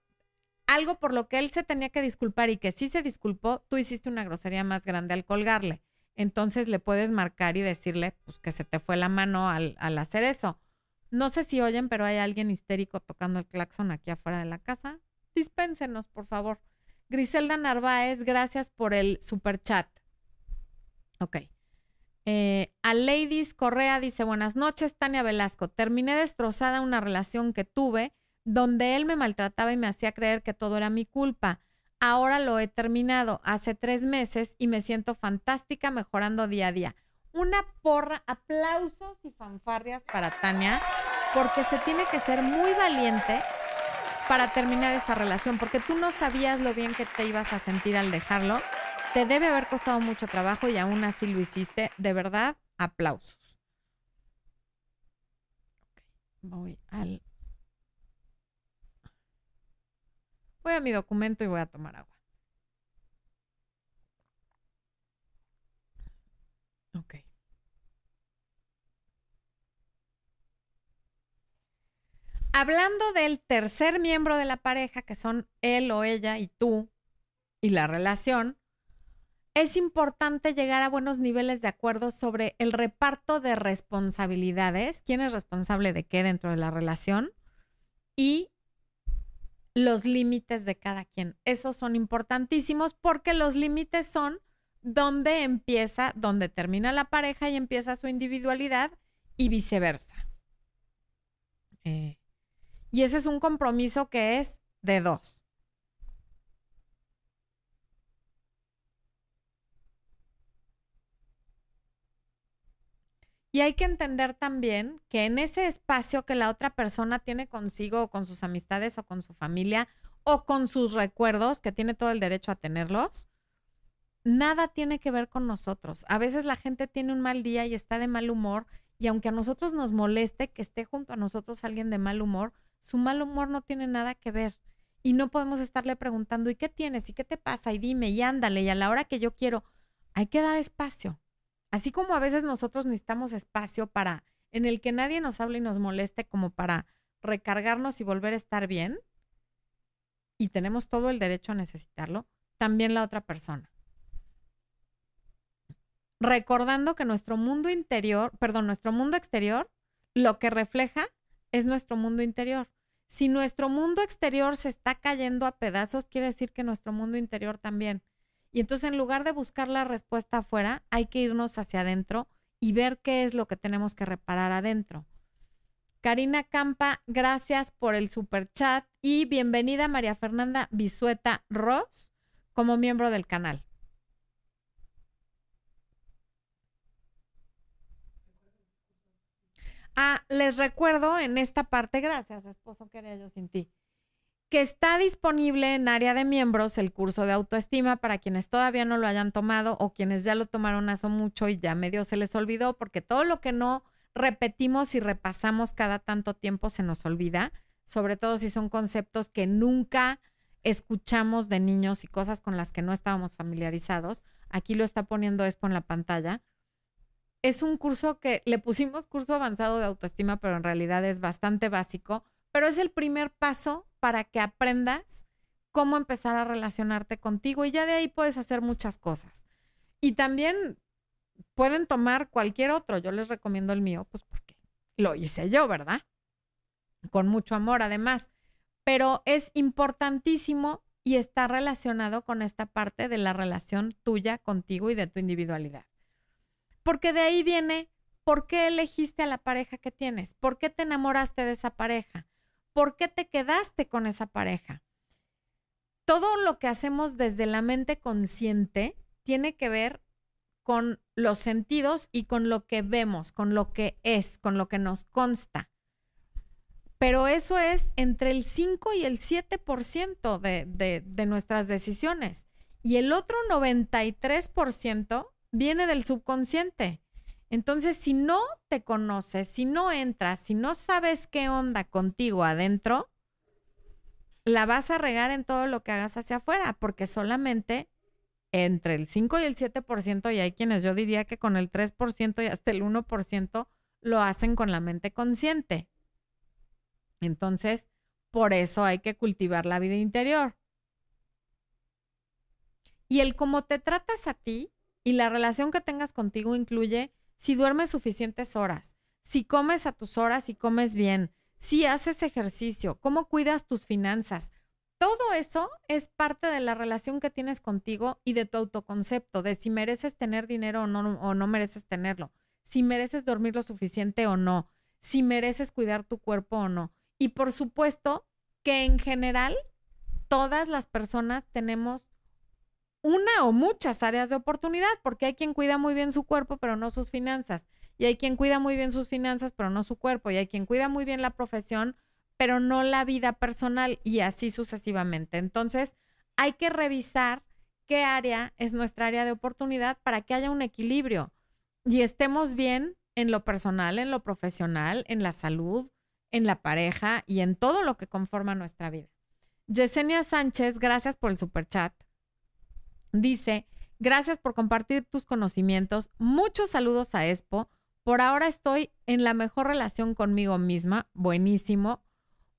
algo por lo que él se tenía que disculpar y que sí se disculpó, tú hiciste una grosería más grande al colgarle. Entonces le puedes marcar y decirle pues, que se te fue la mano al, al hacer eso no sé si oyen, pero hay alguien histérico tocando el claxon aquí afuera de la casa. Dispénsenos, por favor. Griselda Narváez, gracias por el super chat. Ok. Eh, a Ladies Correa dice, buenas noches, Tania Velasco. Terminé destrozada una relación que tuve donde él me maltrataba y me hacía creer que todo era mi culpa. Ahora lo he terminado hace tres meses y me siento fantástica mejorando día a día una porra, aplausos y fanfarrias para Tania, porque se tiene que ser muy valiente para terminar esta relación, porque tú no sabías lo bien que te ibas a sentir al dejarlo. Te debe haber costado mucho trabajo y aún así lo hiciste. De verdad, aplausos. voy al... Voy a mi documento y voy a tomar agua. Ok. Hablando del tercer miembro de la pareja, que son él o ella y tú, y la relación, es importante llegar a buenos niveles de acuerdo sobre el reparto de responsabilidades, quién es responsable de qué dentro de la relación y los límites de cada quien. Esos son importantísimos porque los límites son donde empieza, donde termina la pareja y empieza su individualidad y viceversa. Eh, y ese es un compromiso que es de dos. Y hay que entender también que en ese espacio que la otra persona tiene consigo o con sus amistades o con su familia o con sus recuerdos, que tiene todo el derecho a tenerlos, nada tiene que ver con nosotros. A veces la gente tiene un mal día y está de mal humor y aunque a nosotros nos moleste que esté junto a nosotros alguien de mal humor, su mal humor no tiene nada que ver. Y no podemos estarle preguntando, ¿y qué tienes? ¿Y qué te pasa? Y dime, y ándale, y a la hora que yo quiero, hay que dar espacio. Así como a veces nosotros necesitamos espacio para, en el que nadie nos hable y nos moleste, como para recargarnos y volver a estar bien, y tenemos todo el derecho a necesitarlo, también la otra persona. Recordando que nuestro mundo interior, perdón, nuestro mundo exterior, lo que refleja es nuestro mundo interior. Si nuestro mundo exterior se está cayendo a pedazos, quiere decir que nuestro mundo interior también. Y entonces en lugar de buscar la respuesta afuera, hay que irnos hacia adentro y ver qué es lo que tenemos que reparar adentro. Karina Campa, gracias por el super chat y bienvenida María Fernanda Bisueta Ross como miembro del canal. Ah, les recuerdo en esta parte, gracias, esposo, quería yo sin ti, que está disponible en área de miembros el curso de autoestima para quienes todavía no lo hayan tomado o quienes ya lo tomaron hace mucho y ya medio se les olvidó, porque todo lo que no repetimos y repasamos cada tanto tiempo se nos olvida, sobre todo si son conceptos que nunca escuchamos de niños y cosas con las que no estábamos familiarizados. Aquí lo está poniendo Expo en la pantalla es un curso que le pusimos curso avanzado de autoestima, pero en realidad es bastante básico, pero es el primer paso para que aprendas cómo empezar a relacionarte contigo y ya de ahí puedes hacer muchas cosas. Y también pueden tomar cualquier otro, yo les recomiendo el mío, pues porque lo hice yo, ¿verdad? Con mucho amor además, pero es importantísimo y está relacionado con esta parte de la relación tuya contigo y de tu individualidad. Porque de ahí viene, ¿por qué elegiste a la pareja que tienes? ¿Por qué te enamoraste de esa pareja? ¿Por qué te quedaste con esa pareja? Todo lo que hacemos desde la mente consciente tiene que ver con los sentidos y con lo que vemos, con lo que es, con lo que nos consta. Pero eso es entre el 5 y el 7% de, de, de nuestras decisiones. Y el otro 93% viene del subconsciente. Entonces, si no te conoces, si no entras, si no sabes qué onda contigo adentro, la vas a regar en todo lo que hagas hacia afuera, porque solamente entre el 5 y el 7%, y hay quienes yo diría que con el 3% y hasta el 1% lo hacen con la mente consciente. Entonces, por eso hay que cultivar la vida interior. Y el cómo te tratas a ti y la relación que tengas contigo incluye si duermes suficientes horas, si comes a tus horas y comes bien, si haces ejercicio, cómo cuidas tus finanzas. Todo eso es parte de la relación que tienes contigo y de tu autoconcepto, de si mereces tener dinero o no, o no mereces tenerlo, si mereces dormir lo suficiente o no, si mereces cuidar tu cuerpo o no. Y por supuesto que en general todas las personas tenemos una o muchas áreas de oportunidad, porque hay quien cuida muy bien su cuerpo, pero no sus finanzas. Y hay quien cuida muy bien sus finanzas, pero no su cuerpo. Y hay quien cuida muy bien la profesión, pero no la vida personal y así sucesivamente. Entonces, hay que revisar qué área es nuestra área de oportunidad para que haya un equilibrio y estemos bien en lo personal, en lo profesional, en la salud, en la pareja y en todo lo que conforma nuestra vida. Yesenia Sánchez, gracias por el superchat. Dice, gracias por compartir tus conocimientos. Muchos saludos a Expo. Por ahora estoy en la mejor relación conmigo misma. Buenísimo.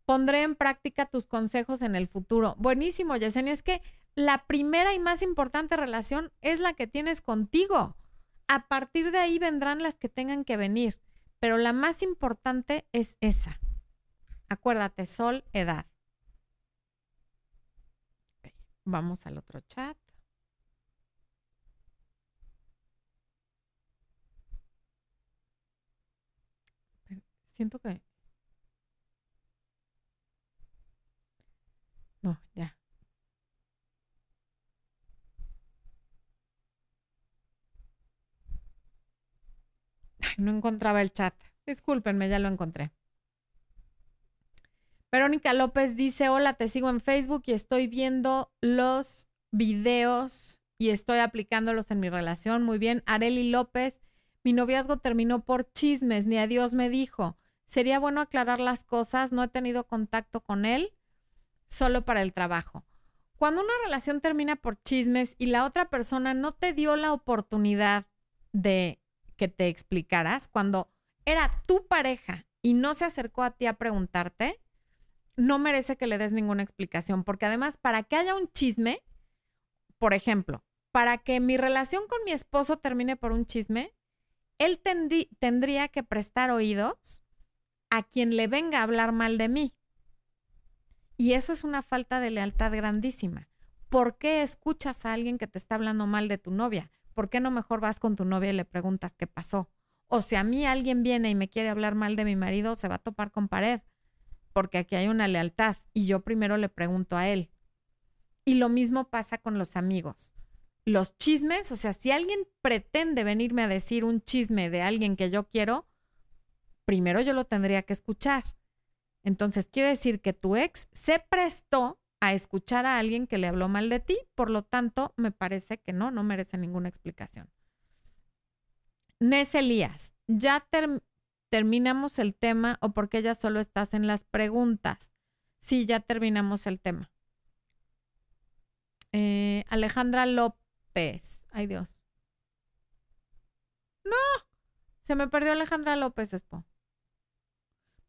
Pondré en práctica tus consejos en el futuro. Buenísimo, Yesenia. Es que la primera y más importante relación es la que tienes contigo. A partir de ahí vendrán las que tengan que venir, pero la más importante es esa. Acuérdate, sol, edad. Vamos al otro chat. Siento que... No, ya. no encontraba el chat. Discúlpenme, ya lo encontré. Verónica López dice, hola, te sigo en Facebook y estoy viendo los videos y estoy aplicándolos en mi relación. Muy bien. Areli López, mi noviazgo terminó por chismes, ni a Dios me dijo. Sería bueno aclarar las cosas, no he tenido contacto con él, solo para el trabajo. Cuando una relación termina por chismes y la otra persona no te dio la oportunidad de que te explicaras, cuando era tu pareja y no se acercó a ti a preguntarte, no merece que le des ninguna explicación, porque además, para que haya un chisme, por ejemplo, para que mi relación con mi esposo termine por un chisme, él tendría que prestar oídos a quien le venga a hablar mal de mí. Y eso es una falta de lealtad grandísima. ¿Por qué escuchas a alguien que te está hablando mal de tu novia? ¿por qué no mejor vas con tu novia y le preguntas qué pasó? O si a mí alguien viene y me quiere hablar mal de mi marido, se va a topar con pared, porque aquí hay una lealtad y yo primero le pregunto a él. Y lo mismo pasa con los amigos. Los chismes, o sea, si alguien pretende venirme a decir un chisme de alguien que yo quiero, primero yo lo tendría que escuchar. Entonces, quiere decir que tu ex se prestó a escuchar a alguien que le habló mal de ti, por lo tanto, me parece que no, no merece ninguna explicación. Nes Elías, ya terminamos el tema o porque ya solo estás en las preguntas. Sí, ya terminamos el tema. Eh, Alejandra López, ay Dios. No, se me perdió Alejandra López, Espo.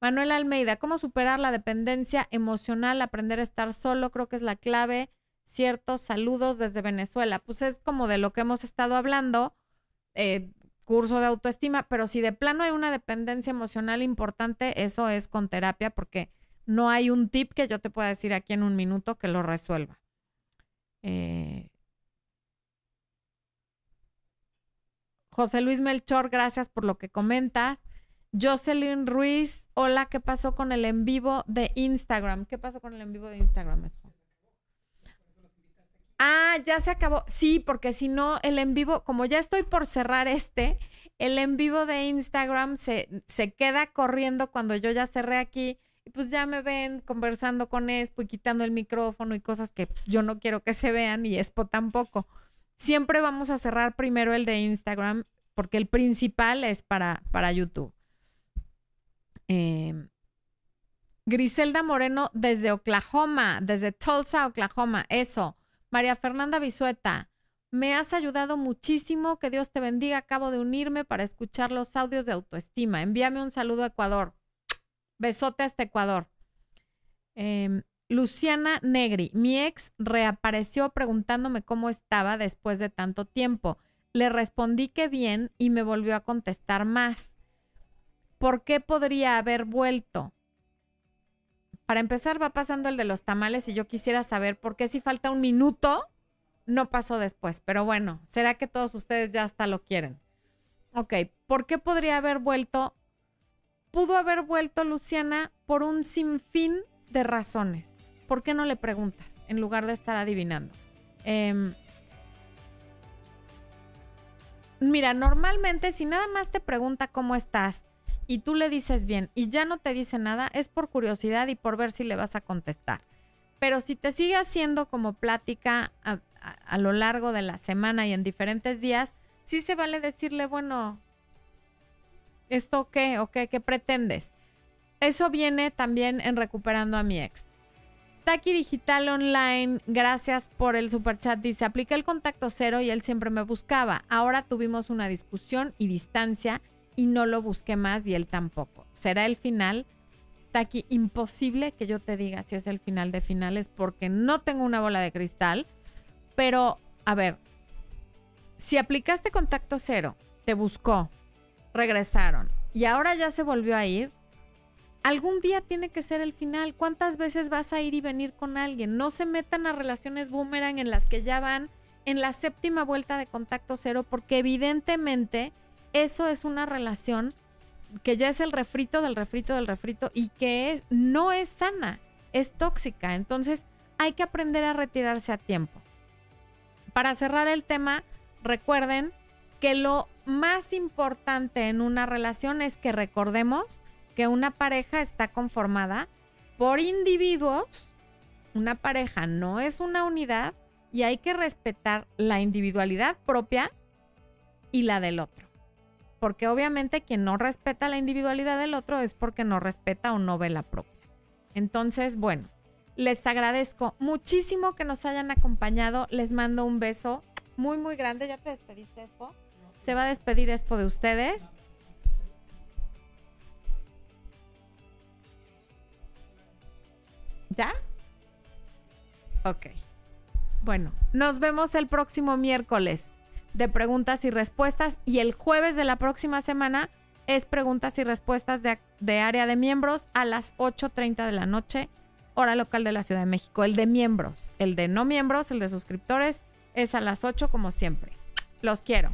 Manuel Almeida, ¿cómo superar la dependencia emocional? Aprender a estar solo, creo que es la clave. Ciertos saludos desde Venezuela. Pues es como de lo que hemos estado hablando, eh, curso de autoestima, pero si de plano hay una dependencia emocional importante, eso es con terapia, porque no hay un tip que yo te pueda decir aquí en un minuto que lo resuelva. Eh, José Luis Melchor, gracias por lo que comentas. Jocelyn Ruiz, hola, ¿qué pasó con el en vivo de Instagram? ¿Qué pasó con el en vivo de Instagram? Ah, ya se acabó. Sí, porque si no, el en vivo, como ya estoy por cerrar este, el en vivo de Instagram se, se queda corriendo cuando yo ya cerré aquí. Y pues ya me ven conversando con Expo y quitando el micrófono y cosas que yo no quiero que se vean y Expo tampoco. Siempre vamos a cerrar primero el de Instagram porque el principal es para, para YouTube. Em, Griselda Moreno desde Oklahoma, desde Tulsa, Oklahoma. Eso. María Fernanda Bisueta, me has ayudado muchísimo. Que Dios te bendiga. Acabo de unirme para escuchar los audios de autoestima. Envíame un saludo a Ecuador. Besote hasta Ecuador. Em, Luciana Negri, mi ex reapareció preguntándome cómo estaba después de tanto tiempo. Le respondí que bien y me volvió a contestar más. ¿Por qué podría haber vuelto? Para empezar, va pasando el de los tamales y yo quisiera saber por qué si falta un minuto no pasó después. Pero bueno, será que todos ustedes ya hasta lo quieren. Ok, ¿por qué podría haber vuelto? Pudo haber vuelto Luciana por un sinfín de razones. ¿Por qué no le preguntas en lugar de estar adivinando? Em, mira, normalmente si nada más te pregunta cómo estás y tú le dices bien y ya no te dice nada, es por curiosidad y por ver si le vas a contestar. Pero si te sigue haciendo como plática a, lo largo de la semana y en diferentes días, sí se vale decirle, bueno, ¿esto qué o qué, qué pretendes? eso viene también en recuperando a mi ex. Taki Digital Online, gracias por el super chat. Dice, apliqué el contacto cero y él siempre me buscaba. Ahora tuvimos una discusión y distancia y no lo busqué más y él tampoco. ¿Será el final? Taki, imposible que yo te diga si es el final de finales porque no tengo una bola de cristal. Pero, a ver, si aplicaste contacto cero, te buscó, regresaron y ahora ya se volvió a ir, algún día tiene que ser el final. ¿Cuántas veces vas a ir y venir con alguien? No se metan a relaciones boomerang en las que ya van en la séptima vuelta de contacto cero, porque evidentemente eso es una relación que ya es el refrito del refrito del refrito y que es, no es sana, es tóxica. Entonces hay que aprender a retirarse a tiempo. Para cerrar el tema, recuerden que lo más importante en una relación es que recordemos que una pareja está conformada por individuos. Una pareja no es una unidad y hay que respetar la individualidad propia y la del otro. Porque obviamente quien no respeta la individualidad del otro es porque no respeta o no ve la propia. Entonces, bueno, les agradezco muchísimo que nos hayan acompañado. Les mando un beso muy, muy grande. ¿Ya te despediste, Expo? Se va a despedir Expo de ustedes. ¿Ya? Ok. Bueno, nos vemos el próximo miércoles de preguntas y respuestas y el jueves de la próxima semana es preguntas y respuestas de, área de miembros a las 8.30 de la noche, hora local de la Ciudad de México. El de miembros, el de no miembros, el de suscriptores, es a las 8 como siempre. Los quiero.